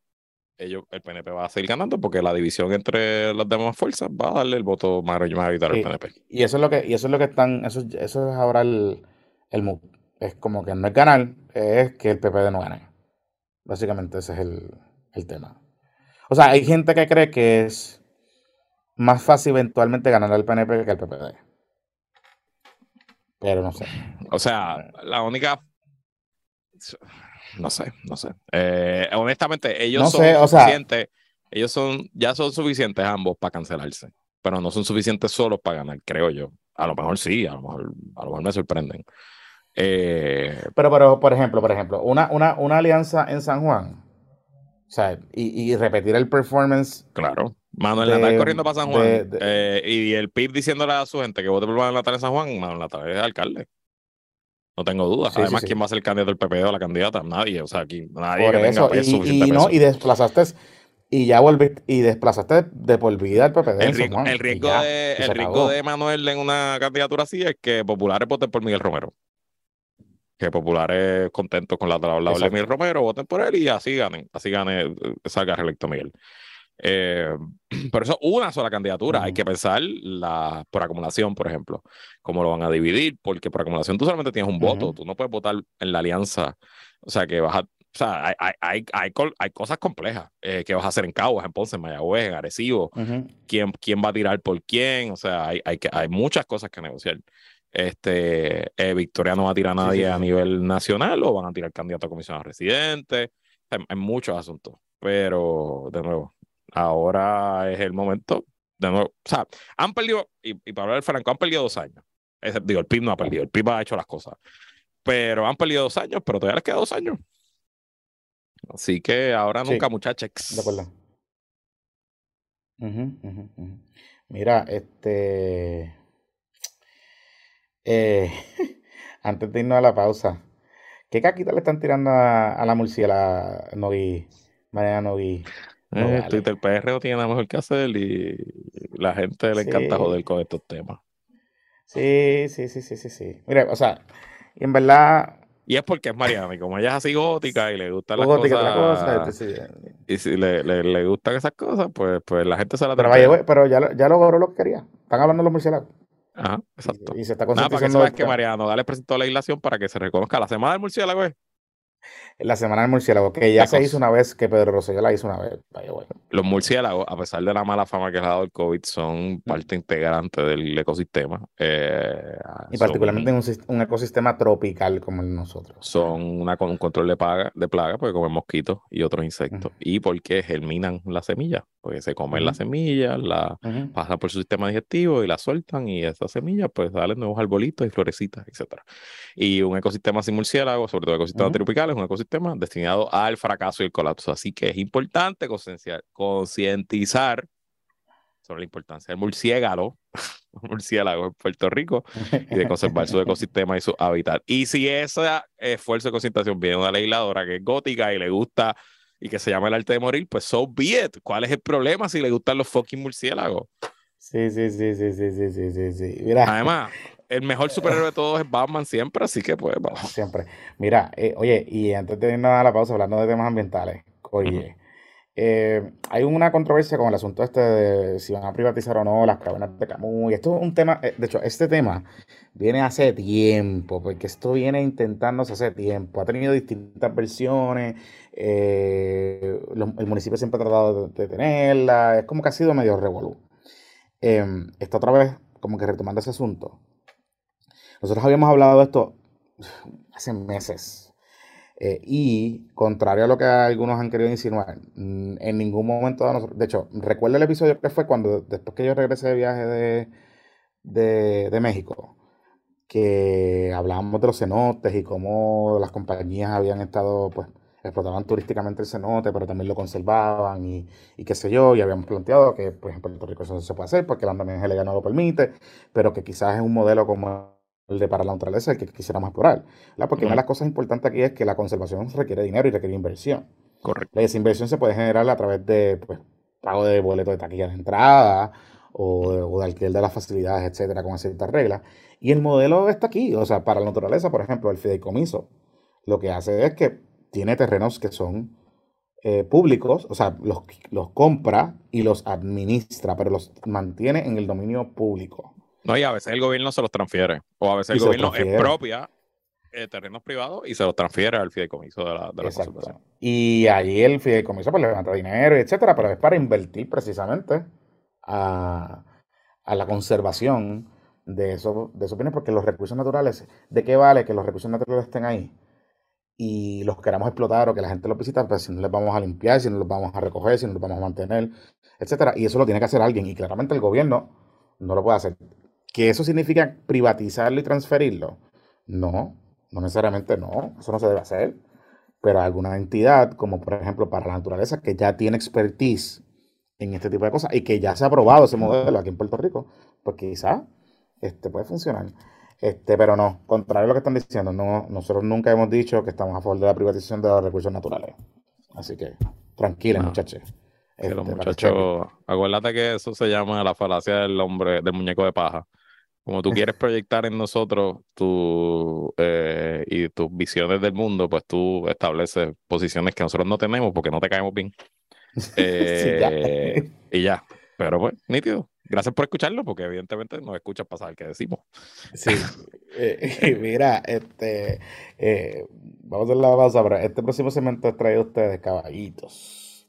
S2: ellos, el PNP va a seguir ganando porque la división entre las demás fuerzas va a darle el voto mayoritario al PNP.
S1: Y eso es lo que, y eso es lo que están, eso, eso es ahora el, el move. Es como que no es ganar, es que el PPD no gane. Básicamente ese es el, el tema. O sea, hay gente que cree que es más fácil eventualmente ganar al PNP que al PPD. Pero no sé.
S2: O sea, la única no sé, no sé. Eh, honestamente, ellos son suficientes, ellos son, ya son suficientes ambos para cancelarse, pero no son suficientes solos para ganar, creo yo. A lo mejor sí, a lo mejor, a lo mejor me sorprenden. Eh,
S1: pero, pero, por ejemplo, por ejemplo, una, una, una alianza en San Juan, o sea, y, y repetir el performance.
S2: Claro. Manuel Natal corriendo para San Juan. Eh, y el PIB diciéndole a su gente que vote por Manuel Natal en San Juan, Manuel Natal es alcalde. No tengo dudas. Además, ¿quién va a ser el candidato del PP o la candidata? Nadie. O sea, aquí nadie
S1: por eso. y, y, no, y desplazaste y ya volviste y desplazaste de por vida el PP.
S2: El riesgo, el riesgo, de, el riesgo de Manuel en una candidatura así es que populares voten por Miguel Romero. Que populares contentos con la tabla de Miguel Romero voten por él y así ganen, así gane, salga reelecto Miguel. Eh, pero eso es una sola candidatura. Hay que pensar la, por acumulación, por ejemplo, cómo lo van a dividir, porque por acumulación tú solamente tienes un voto, tú no puedes votar en la alianza. O sea, que vas a. O sea, hay, hay, hay, hay cosas complejas eh, que vas a hacer en Caguas, en Ponce, en Mayagüez, en Arecibo. ¿Quién, ¿Quién va a tirar por quién? O sea, hay, hay, hay muchas cosas que negociar. Este, eh, Victoria no va a tirar a nadie a nivel nacional o van a tirar candidato a comisionado residente. hay muchos asuntos. Pero, de nuevo, ahora es el momento de nuevo. O sea, han perdido, y, para hablar del Franco, han perdido dos años. digo, el PIB no ha perdido, el PIB ha hecho las cosas. Pero han perdido dos años, pero todavía les queda dos años. Así que ahora nunca, muchachos.
S1: De acuerdo. Mira, este. Eh, antes de irnos a la pausa, ¿qué caquita le están tirando a, la murciélaga Nogui, Mariana Nogui?
S2: Eh, Twitter PR tiene nada mejor que hacer y la gente le encanta joder con estos temas.
S1: Sí, sí, sí, sí, sí, sí. Mira, o sea, y en verdad...
S2: Y es porque es Mariana, y como ella es así gótica y le gustan las cosas... Este, y si le, le, le, gustan esas cosas, pues, pues la gente se la
S1: Pero, vaya, pero ya, ya logró lo que quería. están hablando los murciélagos.
S2: Ajá, exacto.
S1: Y, se está
S2: Nada, para que sabes que Mariano, dale presentó la legislación para que se reconozca la semana del murciélago.
S1: La semana del murciélago, que ya se hizo una vez, que Pedro Rosselló la hizo una vez.
S2: Los murciélagos, a pesar de la mala fama que les ha dado el COVID, son parte integrante del ecosistema. Eh,
S1: y particularmente en un, ecosistema tropical como el nosotros.
S2: Son una, un control de, plaga, de plaga porque comen mosquitos y otros insectos. Y porque germinan las semillas, porque se comen las semillas, la, pasan por su sistema digestivo y la sueltan y esas semillas pues salen nuevos arbolitos y florecitas, etc. Y un ecosistema sin murciélagos, sobre todo ecosistemas tropicales, un ecosistema destinado al fracaso y el colapso. Así que es importante concientizar sobre la importancia del murciélago, murciélago en Puerto Rico y de conservar su ecosistema y su hábitat. Y si ese esfuerzo de concientización viene de una legisladora que es gótica y le gusta y que se llama el arte de morir, pues so be it. ¿Cuál es el problema si le gustan los fucking murciélagos?
S1: Sí, sí, sí, sí, sí, sí, sí, sí.
S2: Mira. Además, el mejor superhéroe de todos es Batman siempre, así que pues vamos.
S1: Siempre. Mira, eh, oye, y antes de irnos a la pausa, hablando de temas ambientales, oye, eh, hay una controversia con el asunto este de si van a privatizar o no las cavernas de Camus. Y esto es un tema, eh, de hecho, este tema viene hace tiempo, porque esto viene intentándose hace tiempo. Ha tenido distintas versiones, el municipio siempre ha tratado de, tenerla, es como que ha sido medio revolú. esta otra vez, como que retomando ese asunto nosotros habíamos hablado de esto hace meses. Eh, y contrario a lo que algunos han querido insinuar, mm, en ningún momento de nosotros, de hecho, recuerdo el episodio que fue cuando, después que yo regresé de viaje de, de, México, que hablábamos de los cenotes y cómo las compañías habían estado, pues, explotaban turísticamente el cenote, pero también lo conservaban y, y, qué sé yo, y habíamos planteado que pues, en Puerto Rico eso no se puede hacer porque la andamiaje legal no lo permite, pero que quizás es un modelo como el de para la naturaleza, el que quisiéramos explorar. Porque una de las cosas importantes aquí es que la conservación requiere dinero y requiere inversión.
S2: Correcto.
S1: Esa inversión se puede generar a través de pues, pago de boletos de taquilla de entrada o, de alquiler de las facilidades, etcétera, con ciertas reglas. Y el modelo está aquí. O sea, para la naturaleza, por ejemplo, el fideicomiso lo que hace es que tiene terrenos que son eh, públicos, o sea, los, los compra y los administra, pero los mantiene en el dominio público.
S2: No, y a veces el gobierno se los transfiere. O a veces el gobierno expropia eh, terrenos privados y se los transfiere al fideicomiso de la, de conservación.
S1: Y allí el fideicomiso pues levanta dinero, etcétera, pero es para invertir precisamente a, la conservación de, eso, de esos bienes, porque los recursos naturales, ¿de qué vale que los recursos naturales estén ahí? y los queramos explotar o que la gente los visita, pues si no les vamos a limpiar, si no los vamos a recoger, si no los vamos a mantener, etcétera. Y eso lo tiene que hacer alguien. Y claramente el gobierno no lo puede hacer. ¿Que eso significa privatizarlo y transferirlo? No, no necesariamente no, eso no se debe hacer. Pero alguna entidad, como por ejemplo para la naturaleza, que ya tiene expertise en este tipo de cosas y que ya se ha probado ese modelo aquí en Puerto Rico, pues quizá este, puede funcionar. Este, pero no, contrario a lo que están diciendo, no, nosotros nunca hemos dicho que estamos a favor de la privatización de los recursos naturales. Así que tranquilos, muchachos.
S2: Este, muchachos, acuérdate que eso se llama la falacia del hombre, del muñeco de paja. Como tú quieres proyectar en nosotros tu, eh, y tus visiones del mundo, pues tú estableces posiciones que nosotros no tenemos porque no te caemos bien. Eh, y ya. Pero pues, nítido. Gracias por escucharlo, porque evidentemente nos escuchas pasar que decimos.
S1: Sí. Eh, mira, este vamos a hacer la pausa, pero este próximo segmento es traído a ustedes, caballitos,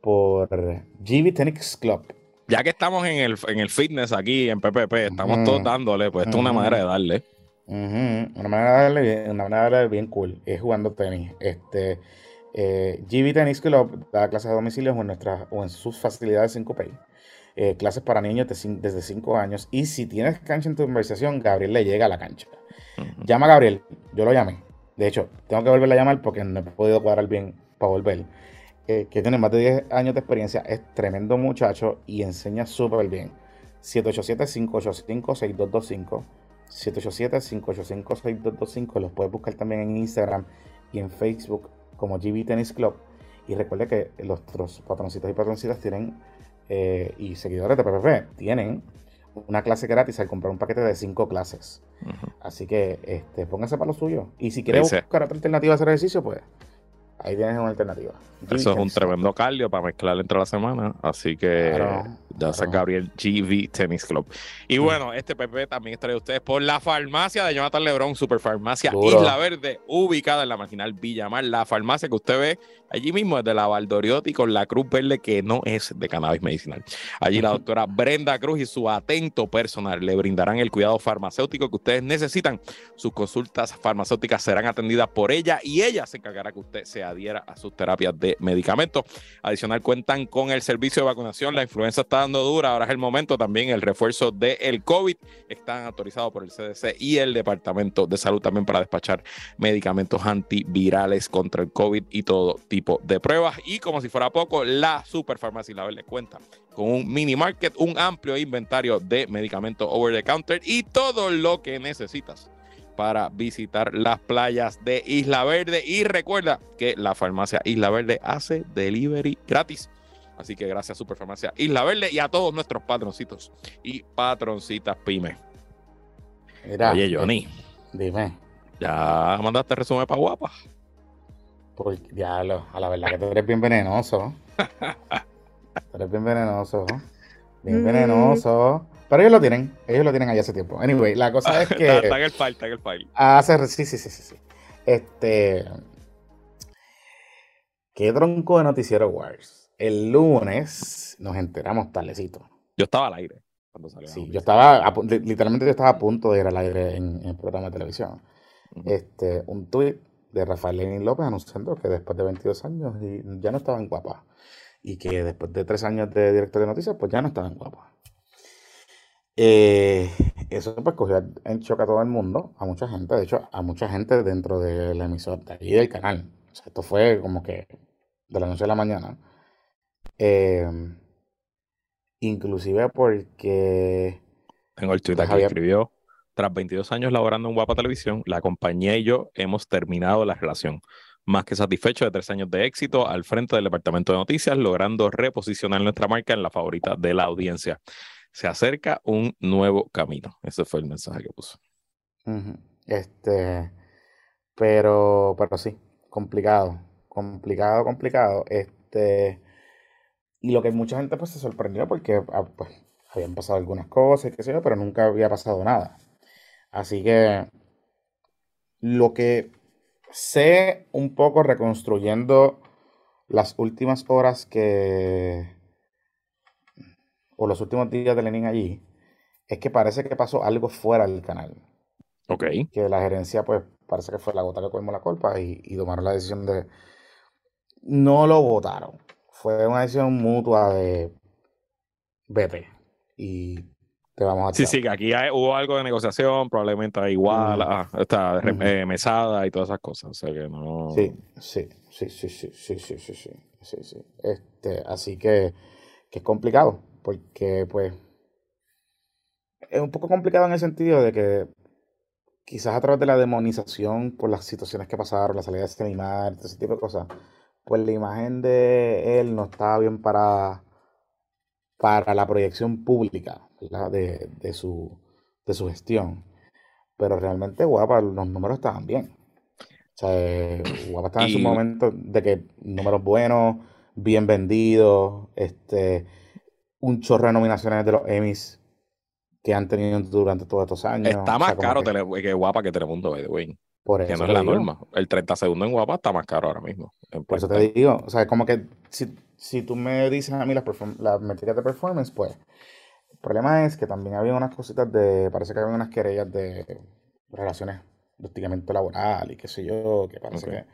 S1: por GB Tennis Club
S2: ya que estamos en el, en el fitness aquí, en PPP, estamos todos dándole, pues esto es una manera de darle.
S1: Una manera de darle bien, una manera de darle bien cool, es jugando tenis. Este, eh, GB Tennis Club da clases a domicilio en, nuestras, o en sus facilidades 5 Pay. Eh, clases para niños desde 5 años. Y si tienes cancha en tu conversación, Gabriel le llega a la cancha. Llama a Gabriel, yo lo llamé. De hecho, tengo que volverle a llamar porque no he podido cuadrar bien para volver que tiene más de 10 años de experiencia, es tremendo muchacho y enseña súper bien. 787-585-6225. 787-585-6225. Los puedes buscar también en Instagram y en Facebook como GB Tennis Club. Y recuerde que los patroncitos y patroncitas tienen, eh, y seguidores de PPP, tienen una clase gratis al comprar un paquete de 5 clases. Así que este, póngase para lo suyo. Y si quiere buscar otra alternativa a hacer ejercicio, pues Ahí tienes una alternativa.
S2: Eso es un tremendo cardio para mezclar entre la semana. Así que ya se Gabriel GV Tennis Club. Y bueno, este PP también estaré ustedes por la farmacia de Jonathan Lebron, Superfarmacia Isla Verde, ubicada en la marginal Villamar. La farmacia que usted ve allí mismo es de la Valdoriotti con la cruz verde que no es de cannabis medicinal. Allí la doctora Brenda Cruz y su atento personal le brindarán el cuidado farmacéutico que ustedes necesitan. Sus consultas farmacéuticas serán atendidas por ella y ella se encargará que usted se adhiera a sus terapias de medicamentos. Adicional, cuentan con el servicio de vacunación. La influenza está dando dura. Ahora es el momento también el refuerzo del el COVID. Están autorizados por el CDC y el Departamento de Salud también para despachar medicamentos antivirales contra el COVID y todo tipo de pruebas. Y como si fuera poco, la Superfarmacia La Verde cuenta con un mini market, un amplio inventario de medicamentos over the counter y todo lo que necesitas para visitar las playas de Isla Verde. Y recuerda que la farmacia Isla Verde hace delivery gratis. Así que gracias a Superfarmacia Isla Verde y a todos nuestros patroncitos y patroncitas pyme. Oye, Johnny. Eh,
S1: dime.
S2: ¿Ya mandaste resumen para guapa?
S1: Pues diablo, a la verdad que tú eres bien venenoso. tú eres bien venenoso. Bien mm. venenoso. Pero ellos lo tienen, ellos lo tienen ahí hace tiempo. Anyway, la cosa es que.
S2: está, en el file, está en el file.
S1: Hace, sí, sí, sí, sí, sí. Este. ¿Qué tronco de Noticiero Wars? El lunes nos enteramos tardecito.
S2: Yo estaba al aire cuando salió.
S1: Sí, yo estaba, literalmente yo estaba a punto de ir al aire en, el programa de televisión. Este, un tuit de Rafael Lenin López anunciando que después de 22 años ya no estaba en Guapa. Y que después de tres años de director de noticias, pues ya no estaba en Guapa. Eh, eso pues cogió en a todo el mundo, a mucha gente, de hecho, a mucha gente dentro de la emisora, de ahí del canal. O sea, esto fue como que de la noche a la mañana. Eh, inclusive porque...
S2: Tengo el Twitter que escribió, tras 22 años laborando en Guapa Televisión, la compañía y yo hemos terminado la relación. Más que satisfecho de tres años de éxito al frente del departamento de noticias, logrando reposicionar nuestra marca en la favorita de la audiencia se acerca un nuevo camino. Ese fue el mensaje que puso.
S1: Este, pero, pero sí, complicado, complicado, complicado. Este, y lo que mucha gente pues se sorprendió porque ah, pues, habían pasado algunas cosas, qué sé yo, pero nunca había pasado nada. Así que lo que sé un poco reconstruyendo las últimas horas que o los últimos días de Lenin allí, es que parece que pasó algo fuera del canal.
S2: Ok.
S1: Que la gerencia, pues, parece que fue la gota que colmó la culpa y, tomaron la decisión de. No lo votaron. Fue una decisión mutua de. Vete. Y te vamos a.
S2: Sí, sí, que aquí hubo algo de negociación, probablemente igual, mm. está, eh, mesada y todas esas cosas. O sea que no.
S1: Sí, sí, sí, sí, sí, sí, sí, sí. sí, sí. Este, así que, que es complicado porque pues es un poco complicado en el sentido de que quizás a través de la demonización por las situaciones que pasaron, la salida de este animal, ese tipo de cosas, pues la imagen de él no estaba bien para, para la proyección pública de, de, su, de su gestión. Pero realmente Guapa, los números estaban bien. O sea, Guapa estaba en su momento de que números buenos, bien vendidos, este un chorro de nominaciones de los Emmys que han tenido durante todos estos años.
S2: Está más caro que... Guapa que Telemundo, by the
S1: Por eso
S2: que no es la norma. El 30 segundos en Guapa está más caro ahora mismo.
S1: Por eso te digo, o sea, como que si, si tú me dices a mí las, las métricas de performance, pues el problema es que también había unas cositas de, parece que había unas querellas de relaciones de hostigamiento laboral y qué sé yo, que parece que...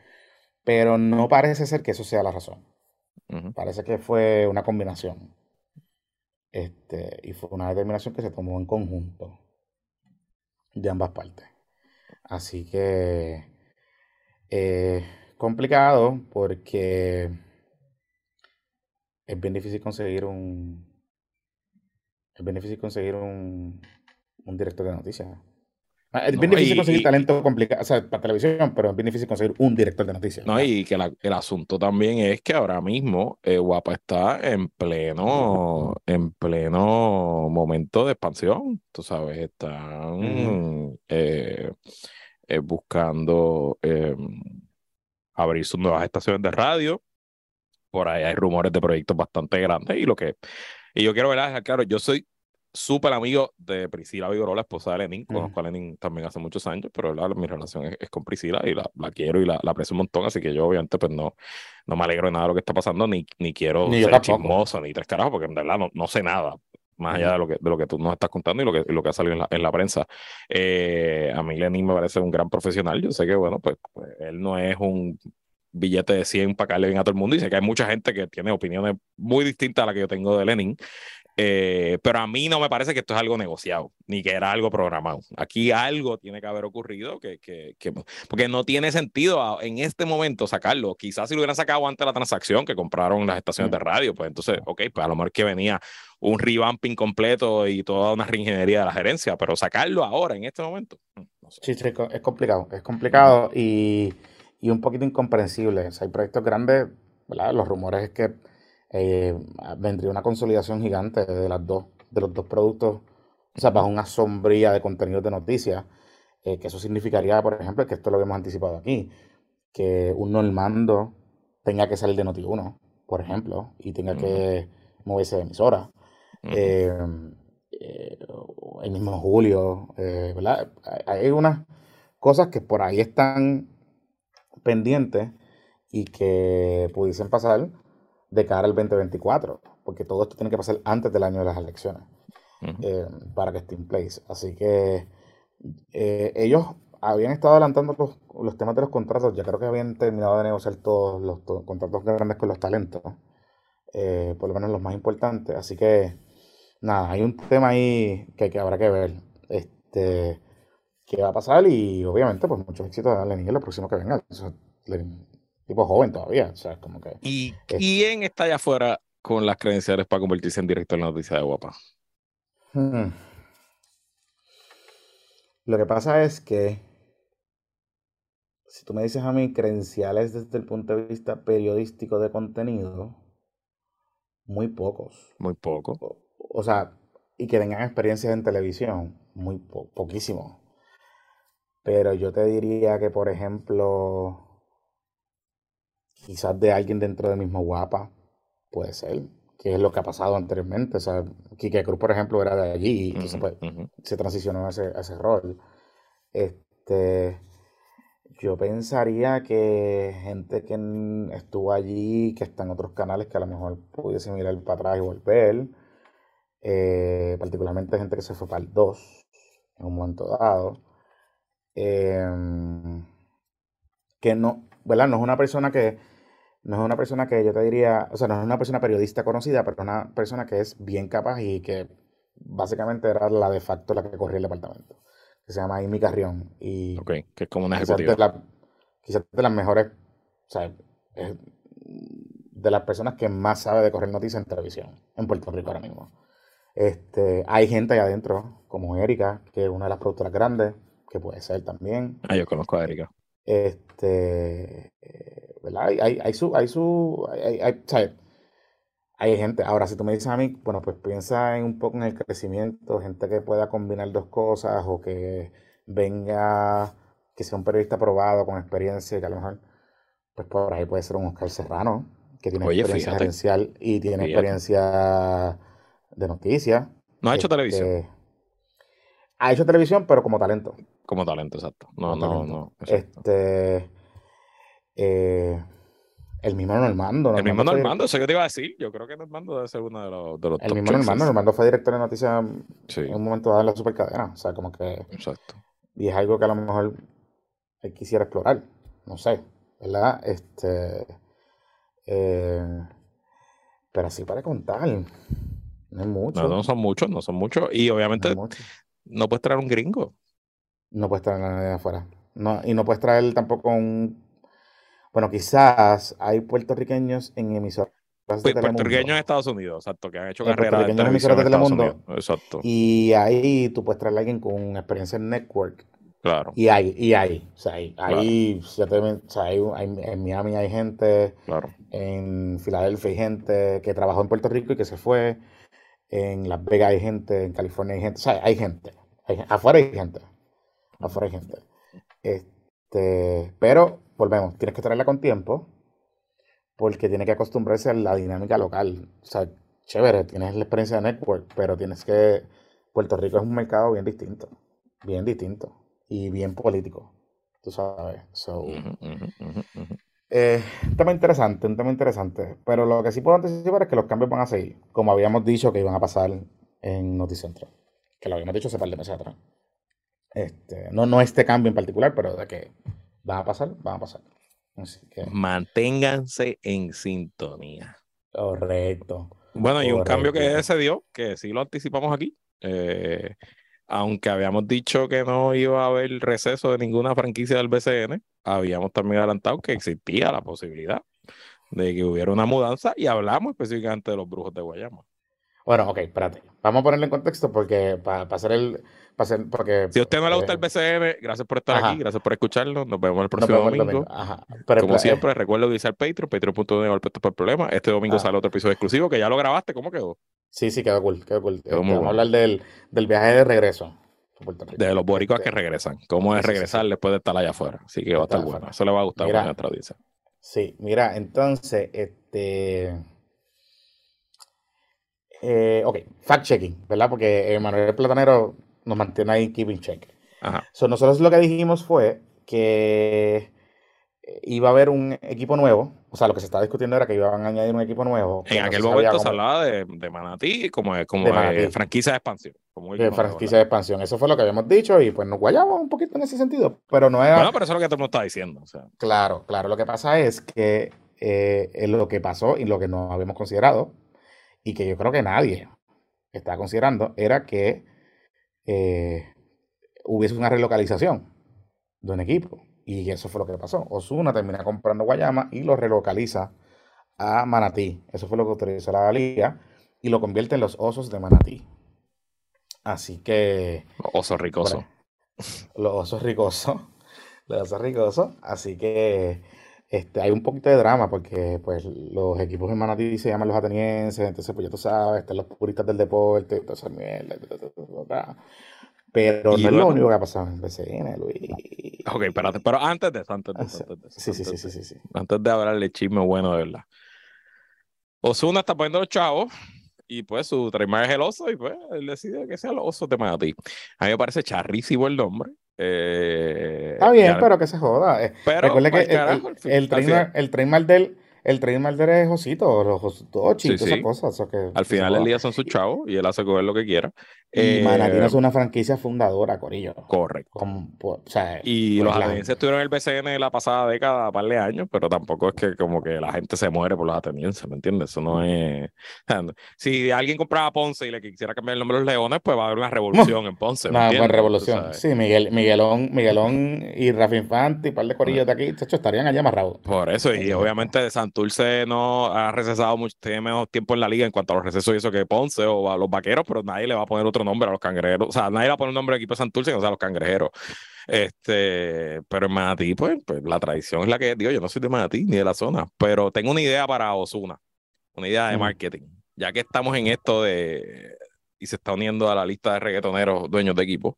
S1: Pero no parece ser que eso sea la razón. Parece que fue una combinación. Este, y fue una determinación que se tomó en conjunto de ambas partes. Así que eh, complicado porque es bien difícil conseguir un es bien difícil conseguir un, un director de noticias. Ah, es bien difícil conseguir talento complicado, o sea, para televisión, pero es bien difícil conseguir un director de noticias.
S2: No, y que el asunto también es que ahora mismo eh, Guapa está en pleno, en pleno momento de expansión. Tú sabes, están eh, eh, buscando abrir sus nuevas estaciones de radio. Por ahí hay rumores de proyectos bastante grandes y lo que y yo quiero ver, claro, yo soy súper amigo de Priscila Vigoró, la esposa de Lenin. Conozco a Lenin también hace muchos años, pero mi relación es, con Priscila y la, la quiero y la, la, aprecio un montón. Así que yo, obviamente, pues no, no me alegro de nada de lo que está pasando, ni, ni quiero ser chismoso, ni tres carajos, porque en verdad no, no sé nada más allá de lo que, de lo que tú nos estás contando y lo que, lo que ha salido en la, en la prensa. Eh, a mí Lenin me parece un gran profesional. Yo sé que, bueno, pues, pues él no es un billete de 100 para caerle bien a todo el mundo y sé que hay mucha gente que tiene opiniones muy distintas a las que yo tengo de Lenin. Eh, pero a mí no me parece que esto es algo negociado, ni que era algo programado. Aquí algo tiene que haber ocurrido que, que, que porque no tiene sentido en este momento sacarlo. Quizás si lo hubieran sacado antes de la transacción que compraron las estaciones de radio, pues entonces, ok, pues a lo mejor que venía un revamping completo y toda una reingeniería de la gerencia, pero sacarlo ahora, en este momento. Mm,
S1: sí, sí, es complicado, es complicado y, y un poquito incomprensible. hay proyectos grandes, ¿verdad? Los rumores es que eh, vendría una consolidación gigante de las dos, de los dos productos, o sea, bajo una sombría de contenidos de noticias, eh, que eso significaría, por ejemplo, que esto lo hemos anticipado aquí, que un Normando tenga que salir de Noti1, por ejemplo, y tenga que moverse de emisora. Eh, el mismo Julio, ¿verdad? Hay unas cosas que por ahí están pendientes y que pudiesen pasar de cara al 2024, porque todo esto tiene que pasar antes del año de las elecciones eh, para que esté en place. Así que eh, ellos habían estado adelantando los, temas de los contratos, ya creo que habían terminado de negociar todos los contratos grandes con los talentos, eh, por lo menos los más importantes. Así que, nada, hay un tema ahí que, que habrá que ver. Este, qué va a pasar y obviamente pues muchos éxitos a Lenin en lo próximo que venga tipo joven todavía. O sea, como que,
S2: ¿Y quién está allá afuera con las credenciales para convertirse en director de la noticia de Guapa? Hmm.
S1: Lo que pasa es que si tú me dices a mí credenciales desde el punto de vista periodístico de contenido, muy pocos.
S2: Muy poco.
S1: O, sea, y que tengan experiencias en televisión, muy poquísimo. Pero yo te diría que, por ejemplo, quizás de alguien dentro del mismo Guapa, puede ser, que es lo que ha pasado anteriormente. O sea, Quique Cruz, por ejemplo, era de allí y pues, se transicionó a ese, ese rol. Este, yo pensaría que gente que estuvo allí, que está en otros canales, que a lo mejor pudiese mirar para atrás y volver, eh, particularmente gente que se fue para el 2 en un momento dado, em, que no, ¿verdad? No es una persona que no es una persona que yo te diría, o sea, no es una persona periodista conocida, pero una persona que es bien capaz y que básicamente era la de facto la que corría el departamento, que se llama Amy Carrión. Y
S2: ok, que es como una ejecutiva.
S1: Quizás de, las mejores, o sea, de las personas que más sabe de correr noticias en televisión en Puerto Rico ahora mismo. Este, hay gente ahí adentro, como Erika, que es una de las productoras grandes, que puede ser también.
S2: Ah, yo conozco a Erika.
S1: Este, ¿verdad? Hay, hay, hay su, hay su, hay, hay, hay gente, ahora si tú me dices a mí, bueno, pues piensa en un poco en el crecimiento, gente que pueda combinar dos cosas o que venga, que sea un periodista probado con experiencia, que a lo mejor, pues por ahí puede ser un Oscar Serrano, que tiene experiencia gerencial y tiene experiencia de noticias.
S2: No ha hecho televisión. Este,
S1: ha hecho televisión, pero como talento.
S2: Como talento, exacto. No, no, no.
S1: Este eh, el mismo Normando.
S2: el mismo Normando, eso que te iba a decir. Yo creo que Normando debe ser uno de los, de los
S1: El mismo Normando, Normando fue director de noticias en un momento dado en la supercadena. O sea, como que. Exacto. Y es algo que a lo mejor él quisiera explorar. No sé, ¿verdad? Este. Eh, pero así para contar. No es mucho.
S2: No, no son muchos, no son muchos. Y obviamente no, puedes traer un gringo.
S1: No puedes traer a nadie de afuera. No, y no puedes traer tampoco un bueno, quizás hay puertorriqueños en emisoras
S2: pues, Puertorriqueños en Estados Unidos, exacto, que han hecho carrera en
S1: televisión de Telemundo. Exacto. Y ahí tú puedes traer a alguien con experiencia en network.
S2: Claro.
S1: Y hay, y hay. O sea, hay, hay, en Miami hay gente, claro. en Filadelfia hay gente que trabajó en Puerto Rico y que se fue, en Las Vegas hay gente, en California hay gente, o sea, hay gente, afuera hay gente, afuera hay gente. Este, Este, pero, volvemos, tienes que traerla con tiempo porque tiene que acostumbrarse a la dinámica local. O sea, chévere, tienes la experiencia de network, pero tienes que... Puerto Rico es un mercado bien distinto, bien distinto y bien político, tú sabes. So, eh, un tema interesante, un tema interesante. Pero lo que sí puedo anticipar es que los cambios van a seguir, como habíamos dicho que iban a pasar en Noticentro, que lo habíamos dicho hace par de meses atrás. Este, no, no este cambio en particular, pero de que van a pasar, van a pasar.
S2: Manténganse en sintonía.
S1: Correcto.
S2: Bueno, y un cambio que se dio, que sí lo anticipamos aquí, eh, aunque habíamos dicho que no iba a haber receso de ninguna franquicia del BCN, habíamos también adelantado que existía la posibilidad de que hubiera una mudanza y hablamos específicamente de los brujos de Guayama.
S1: Bueno, ok, espérate. Vamos a ponerle en contexto porque para hacer el. Porque,
S2: si a usted no le gusta el eh, BCN, gracias por estar aquí, gracias por escucharnos. Nos vemos el próximo domingo. Como siempre, recuerdo el Patreon, patreon.de por el problema. Este domingo sale otro episodio exclusivo que ya lo grabaste. ¿Cómo quedó?
S1: Sí, sí, quedó cool. Quedó cool. vamos a hablar del, del viaje de regreso.
S2: De los boricuas que regresan. ¿Cómo es regresar después de estar allá afuera? Así que va a estar bueno. Eso le va a gustar a nuestra audiencia.
S1: Sí, mira, entonces, este. Eh, ok, fact-checking, ¿verdad? Porque Manuel Platanero nos mantiene ahí keeping check. Ajá. nosotros lo que dijimos fue que iba a haber un equipo nuevo. O sea, lo que se estaba discutiendo era que iban a añadir un equipo nuevo.
S2: En aquel momento se hablaba de, de, Manatí como, como de franquicia de expansión. Como
S1: de franquicia de expansión. Eso fue lo que habíamos dicho y pues nos guayamos un poquito en ese sentido. Pero no era.
S2: Bueno, pero eso es lo que todo el mundo está diciendo. O sea.
S1: Claro, claro. Lo que pasa es que eh, lo que pasó y lo que no habíamos considerado y que yo creo que nadie está considerando era que eh, hubiese una relocalización de un equipo. Y eso fue lo que pasó. Osuna termina comprando Guayama y lo relocaliza a Manatí. Eso fue lo que autorizó la liga y lo convierte en los osos de Manatí. Así que.
S2: Oso ricoso.
S1: los osos ricosos. Los osos ricosos. Así que este, hay un poquito de drama porque pues los equipos de Manatí se llaman los atenienses, entonces pues ya tú sabes, están los puristas del deporte, esa mierda, pero no es lo único que ha pasado en BCN, Luis.
S2: Ok, espérate, pero antes de eso, antes de eso. Antes de
S1: sí, sí, sí, sí, sí,
S2: Antes de hablarle chisme bueno, de verdad. Osuna está poniendo los chavos y pues su trademark es el oso y pues él decide que sea el oso de Manatí. A mí me parece charrísimo el nombre. Eh,
S1: Está bien, pero que se joda. Eh, pero, Recuerde que el, el, trademark, el trademark del el trademark de Josito, los Josito, esas cosas.
S2: Al final del día son sus chavos y él hace coger lo que quiera.
S1: Y eh, es una franquicia fundadora, Corillo.
S2: Correcto. y los atenienses estuvieron en el BCN la pasada década, par de años, pero tampoco es que como que la gente se muere por los atenienses, ¿me entiendes? Eso no es... Si alguien compraba Ponce y le quisiera cambiar el nombre de los Leones, pues va a haber una revolución en Ponce,
S1: ¿me Una revolución. Sí, Miguel, Miguelón, Miguelón y Rafa Infante y un par de corillos de aquí, hecho, estarían allá amarrados.
S2: Por eso, y obviamente Santurce no ha recesado mucho, tiene menos tiempo en la liga en cuanto a los recesos y eso que Ponce o a los vaqueros, pero nadie le va a poner otro nombre a los cangrejeros. O sea, nadie va a poner un nombre de equipo de Santurce, o sea, a los cangrejeros. Este, pero en Manatí, pues, pues, la tradición es la que digo, yo no soy de Manatí ni de la zona, pero tengo una idea para Osuna, una idea de marketing. Ya que estamos en esto de y se está uniendo a la lista de reggaetoneros dueños de equipo.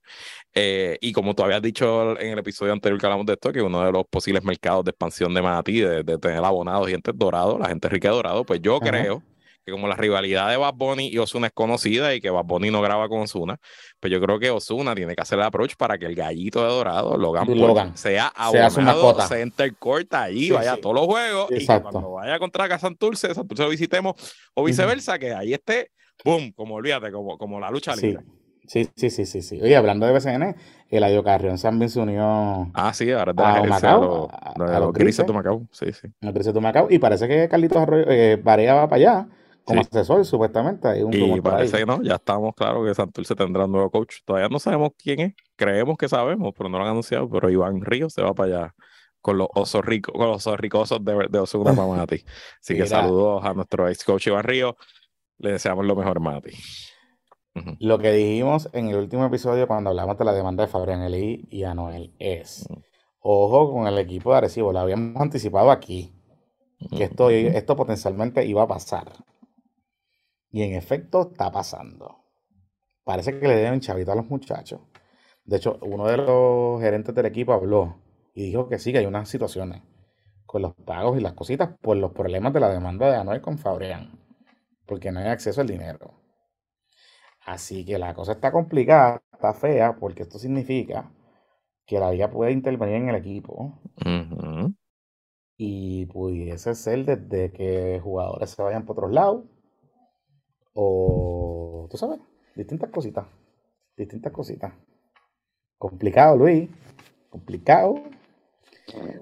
S2: Eh, y como tú habías dicho en el episodio anterior que hablamos de esto, que uno de los posibles mercados de expansión de Manatí, de, tener abonados y gente dorado, la gente rica dorado, pues yo creo que como la rivalidad de Bad Bunny y Osuna es conocida y que Bad Bunny no graba con Osuna, pues yo creo que Osuna tiene que hacer el approach para que el gallito de Dorado, Logan, Logan sea abonado, center court ahí, vaya a todos los juegos y cuando vaya contra Santurce, Santurce lo visitemos o viceversa, que ahí esté, boom, como olvídate, como, como la lucha libre.
S1: Sí, sí, sí, sí, sí. Oye, hablando de BCN, el Ayo Carrión también se unió
S2: ah, sí, ahora Macao, a, los grises de Macao. Sí, sí.
S1: Los grises de Macao. Y parece que Carlitos Arroyo, eh, Barea va para allá como asesor, supuestamente. Hay un
S2: y parece que no, ya estamos claros que Santurce tendrá un nuevo coach. Todavía no sabemos quién es, creemos que sabemos, pero no lo han anunciado. Pero Iván Ríos se va para allá con los osos ricos, con los osos ricosos de, de Osuna para Mati. Así que saludos a nuestro ex coach Iván Ríos. Le deseamos lo mejor, Mati.
S1: Lo que dijimos en el último episodio cuando hablamos de la demanda de Fabián Eli y Anuel es, ojo con el equipo de Arecibo, lo habíamos anticipado aquí, que esto, esto potencialmente iba a pasar. Y en efecto está pasando. Parece que le deben chavito a los muchachos. De hecho, uno de los gerentes del equipo habló y dijo que sí, que hay unas situaciones con los pagos y las cositas por los problemas de la demanda de Anuel con Fabrián, porque no hay acceso al dinero. Así que la cosa está complicada, está fea, porque esto significa que la liga puede intervenir en el equipo y pudiese ser desde que jugadores se vayan por otros lados o, tú sabes, distintas cositas, distintas cositas. Complicado, Luis, complicado,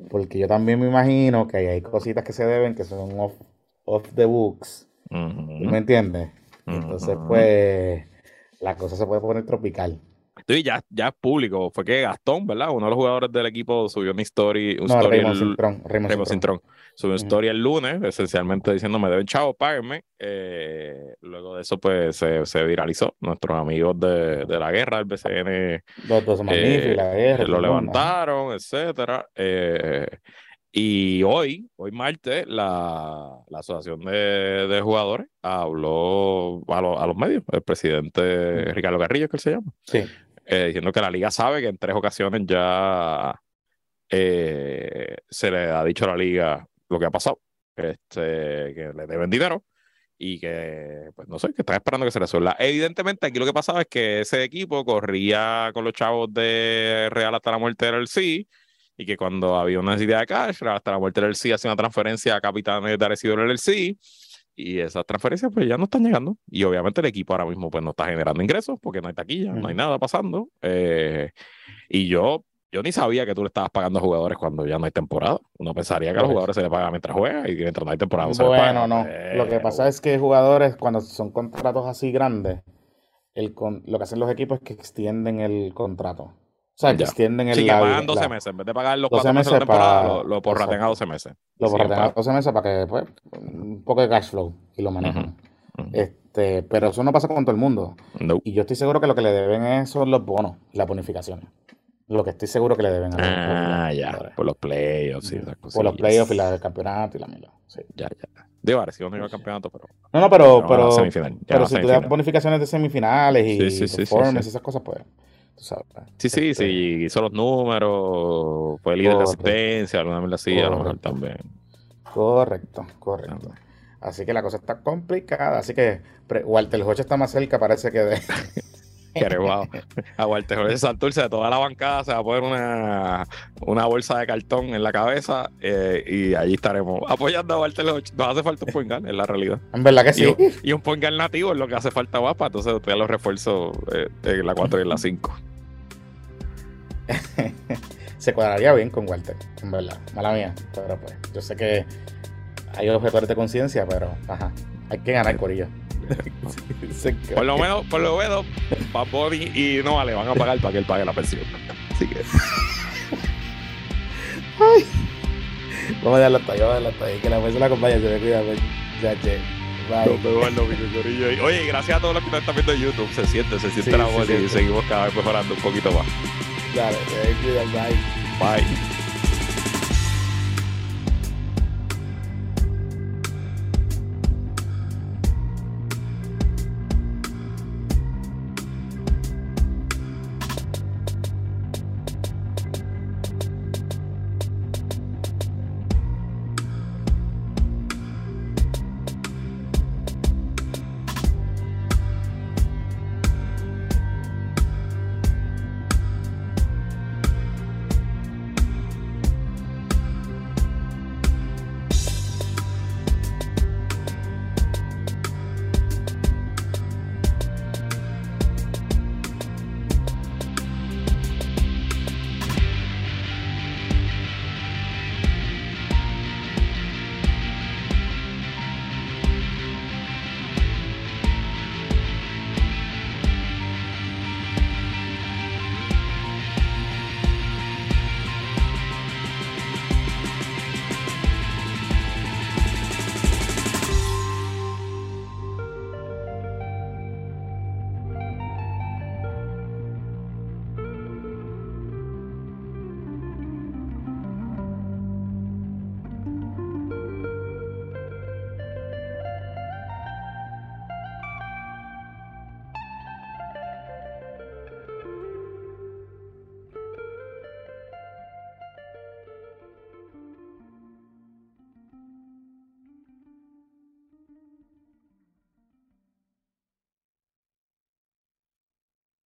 S1: porque yo también me imagino que hay cositas que se deben que son off, off the books, me entiendes? Entonces, pues, la cosa se puede poner tropical.
S2: Sí, ya, ya es público. Fue que Gastón, ¿verdad? Uno de los jugadores del equipo subió una story. Un story el, Subió una story el lunes, esencialmente diciendo me deben chavo, páguenme. Eh, luego de eso, pues se, se viralizó. Nuestros amigos de, de, la guerra, el BCN.
S1: Los dos eh, la guerra.
S2: Lo levantaron, etcétera. Eh, y hoy, hoy martes, la, la Asociación de, de, Jugadores habló a, a, los medios, el presidente Ricardo Carrillo, que él se llama,
S1: sí.
S2: eh, diciendo que la liga sabe que en tres ocasiones ya eh, se le ha dicho a la liga lo que ha pasado, este, que le deben dinero y que, pues no sé, que están esperando que se resuelva. Evidentemente, aquí lo que pasaba es que ese equipo corría con los chavos de Real hasta la muerte del sí y que cuando había una necesidad de cash, hasta la muerte del sí hacía una transferencia a capitanes de Arecibo del sí y esas transferencias pues ya no están llegando y obviamente el equipo ahora mismo pues no está generando ingresos porque no hay taquilla, no hay nada pasando eh, y yo yo ni sabía que tú le estabas pagando a jugadores cuando ya no hay temporada. Uno pensaría que a los jugadores se les paga mientras juega y mientras no hay temporada no
S1: se les paga. Bueno, no. lo que pasa es que jugadores, cuando son contratos así grandes, el lo que hacen los equipos es que extienden el contrato. O sea, que extienden el.
S2: Sí, que pagan 12 meses. En vez de pagar los 4 meses de temporada, lo, lo porraten a 12 meses.
S1: Lo porraten a 12 meses para que, pues, un poco de cash flow y lo manejen. Este, pero eso no pasa con todo el mundo. Y yo estoy seguro que lo que le deben es, son los bonos las bonificaciones. Lo que estoy seguro que le deben
S2: a Ah, ya. Por los playoffs y esas cosas.
S1: Por los playoffs y la del campeonato y la mila. Sí.
S2: Ya, ya. Digo, ahora sí, no iba al campeonato, pero.
S1: No, no, pero. Pero, pero si tú das bonificaciones de semifinales y sí, sí, performance y esas cosas, pues.
S2: Sí, sí, sí, hizo los números, fue líder de asistencia, alguna vez lo hacía, a lo mejor también.
S1: Correcto, correcto. Así que la cosa está complicada. Así que Walter Hodge está más cerca, parece que de.
S2: wow. A Walter Jorge Santurce de toda la bancada se va a poner una, una bolsa de cartón en la cabeza eh, y allí estaremos apoyando a Walter Jorge. Nos hace falta un point en la realidad.
S1: En verdad que sí.
S2: Y, un point nativo es lo que hace falta guapa. Entonces usted los refuerzos eh, en la 4 y en la 5.
S1: se cuadraría bien con Walter, en verdad. Mala mía. Pero pues, yo sé que hay objetores de conciencia, pero ajá, hay que ganar corillo.
S2: por lo menos, por lo menos, Bad y no le van a pagar para que él pague la pensión. Así que.
S1: Ay. Vamos a dejarlo hasta ahí, vamos a dejarlo hasta ahí. Que la fuerza la acompañe, se me cuida, pues. Ya, che.
S2: Bye. Oye, gracias a todos los que están viendo en YouTube. Se siente, se siente la voz y seguimos cada vez mejorando un poquito más.
S1: Dale, cuida, bye.
S2: Bye.